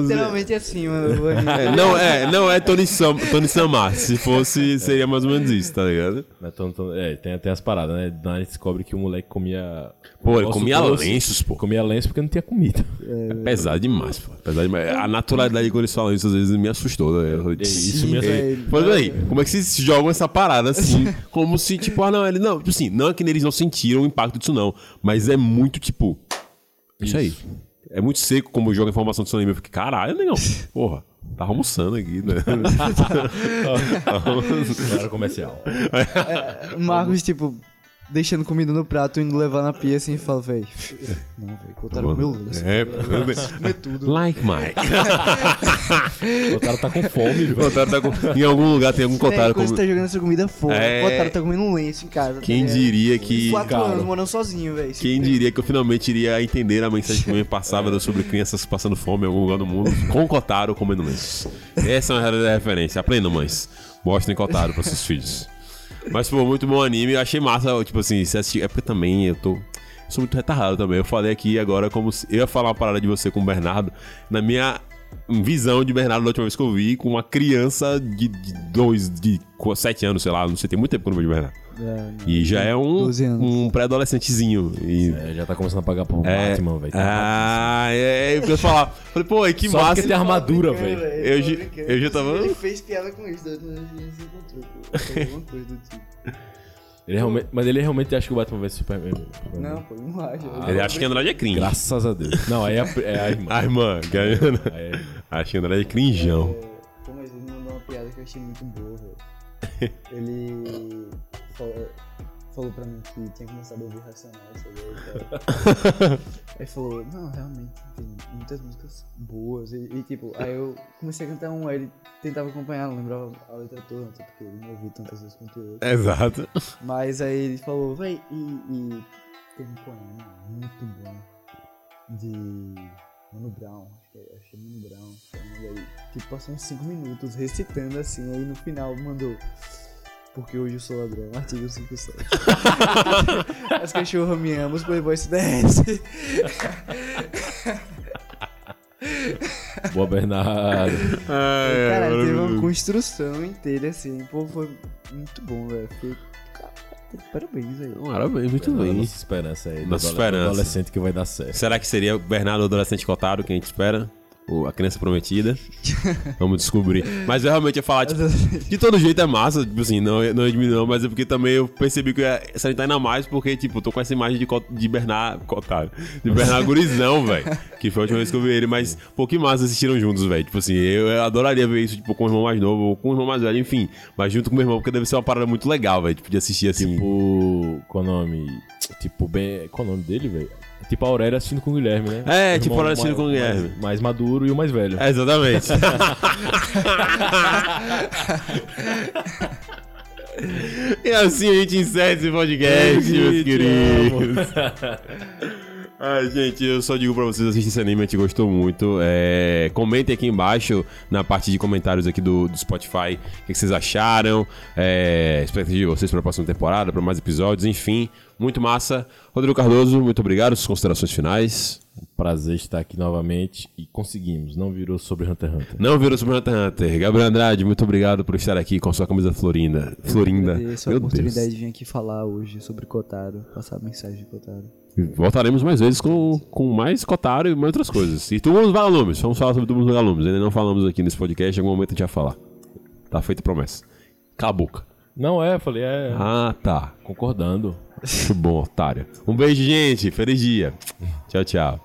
Literalmente assim, mano. o. É, não é, não é Tony, Sam, Tony Samar. Se fosse, seria mais ou menos isso, tá ligado? É é, tem até as paradas, né? Daí a gente descobre que o moleque comia. Pô, ele comia doce. lenços, pô. Comia lenço porque não tinha comida. É pesado demais, pô. Pesado demais. A naturalidade quando eles falam isso, às vezes me assustou. Né? Eu- É isso mesmo. velho. Mas aí, como é que vocês jogam essa parada assim? (laughs) como se, tipo, ah, não, ele não. Tipo assim, não é que eles não sentiram o impacto disso, não. Mas é muito, tipo. Isso, aí. É muito seco como joga informação do anime. Eu fiquei, caralho, negão. Porra, tá almoçando aqui, né? (laughs) (laughs) Era comercial. Marcos, tipo, deixando comida no prato, indo levar na pia assim e fala, véi. Não, véi, botaram o meu lanche. É, Comer tudo. like Mike. (laughs) O cara tá com fome, velho. O Otaro tá com- Em algum lugar tem algum É, cotário quando como. você tá jogando essa comida fora, É. o Otaro tá comendo um lenço em casa. tá Quem diria que. Quatro cara. anos morando sozinho, velho. Quem diria que eu finalmente iria entender a mensagem que me passava sobre crianças passando fome em algum lugar do mundo com Kotaro comendo lenços. Essa é uma referência. Aprendam, mães. Mostrem Kotaro para seus filhos. Mas, pô, muito bom anime. Eu achei massa, tipo assim, se assistir. É porque também eu tô. Sou muito retardado também. Eu falei aqui agora como se. Eu ia falar uma parada de você com o Bernardo. Na minha visão de Bernardo da última vez que eu vi, com uma criança de, de dois, de sete anos, sei lá, não sei, tem muito tempo que eu não vejo o Bernardo. E já é um, 12 anos. um pré-adolescentezinho. E É, já tá começando a pagar por é, Batman, velho. Tá Ah, é, é, eu ia falar. Falei, pô, que Só massa. tem armadura, velho. Eu já- eu já tava- Ele fez piada com isso, né? a gente se encontrou. (laughs) Alguma coisa do tipo. Ele realmente, mas ele realmente acha que o Batman vai ser Superman. Não, pô, não acho. Ele acha que Andrade é cringe. Graças a Deus. Não, aí é a, é a irmã. A irmã, que é- é- acho que Andrade é crinjão. Pô, mas ele mandou uma piada que eu achei muito boa, velho. (laughs) Ele falou, falou pra mim que tinha começado a ouvir Racionais, sabe? (laughs) Aí falou, não, realmente, tem muitas músicas boas. E, e, tipo, aí eu comecei a cantar um, aí ele tentava acompanhar, não lembrava a letra toda, até porque ele não ouviu tantas vezes quanto eu. Exato. Mas aí ele falou, véi, e, e tem um poema muito bom de Mano Brown, Mano Brown. Aí, tipo, passou uns 5 minutos recitando assim, aí no final mandou. Porque hoje eu sou ladrão, artigo 57. (laughs) As cachorras me amam, os playboys se desce. Boa, Bernardo. Ai, Caralho, teve uma construção inteira assim, pô, foi muito bom, velho. Fiquei. Parabéns aí. Parabéns, muito Bernardo, bem. Nossa esperança aí. Nossa esperança. do adolescente que vai dar certo. Será que seria o Bernardo adolescente cotado que a gente espera? Ou a criança prometida? (laughs) Vamos descobrir. Mas eu realmente ia falar, tipo, de todo jeito é massa, tipo assim, não, não é de mim não, mas é porque também eu percebi que eu ia salientar ainda mais, porque, tipo, eu tô com essa imagem de, de Bernardo, Cotado, de Bernardo Gurizão, (laughs) velho, que foi a última vez que eu vi ele, mas, pô, que massa assistiram juntos, velho, tipo assim, eu, eu adoraria ver isso, tipo, com o irmão mais novo, ou com o irmão mais velho, enfim, mas junto com o meu irmão, porque deve ser uma parada muito legal, velho, tipo, de assistir assim. Tipo, qual o nome? Tipo, bem. Qual o nome dele, velho? Tipo a Aurélia assistindo com o Guilherme, né? É, O tipo irmão a Aurélia assistindo com o Guilherme. Mais, mais maduro e o mais velho. É, exatamente. (laughs) e assim a gente encerra esse podcast, meus queridos. (laughs) Ai, gente, eu só digo pra vocês assistirem esse anime, a gente gostou muito. É, comentem aqui embaixo, na parte de comentários aqui do, do Spotify, o que, que vocês acharam. É, expectativa de vocês pra próxima temporada, pra mais episódios, enfim. Muito massa. Rodrigo Cardoso, muito obrigado. Suas considerações finais. Prazer estar aqui novamente e conseguimos. Não virou sobre Hunter x Hunter. Não virou sobre Hunter x Hunter. Gabriel Andrade, muito obrigado por estar aqui com a sua camisa florinda. Florinda. Agradeço a Meu oportunidade Deus. de vir aqui falar hoje sobre Kotaro, passar a mensagem de Kotaro. E Voltaremos mais vezes com, com mais Kotaro e mais outras coisas. E Túmulo dos Vagalumes. Vamos falar sobre Túmulo dos Vagalumes. Ainda não falamos aqui nesse podcast, em algum momento a gente vai falar. Tá feita a promessa. Cala a boca. Não é, eu falei, é. Ah, tá. Concordando. Bom, otário. Um beijo, gente. Feliz dia. Tchau, tchau.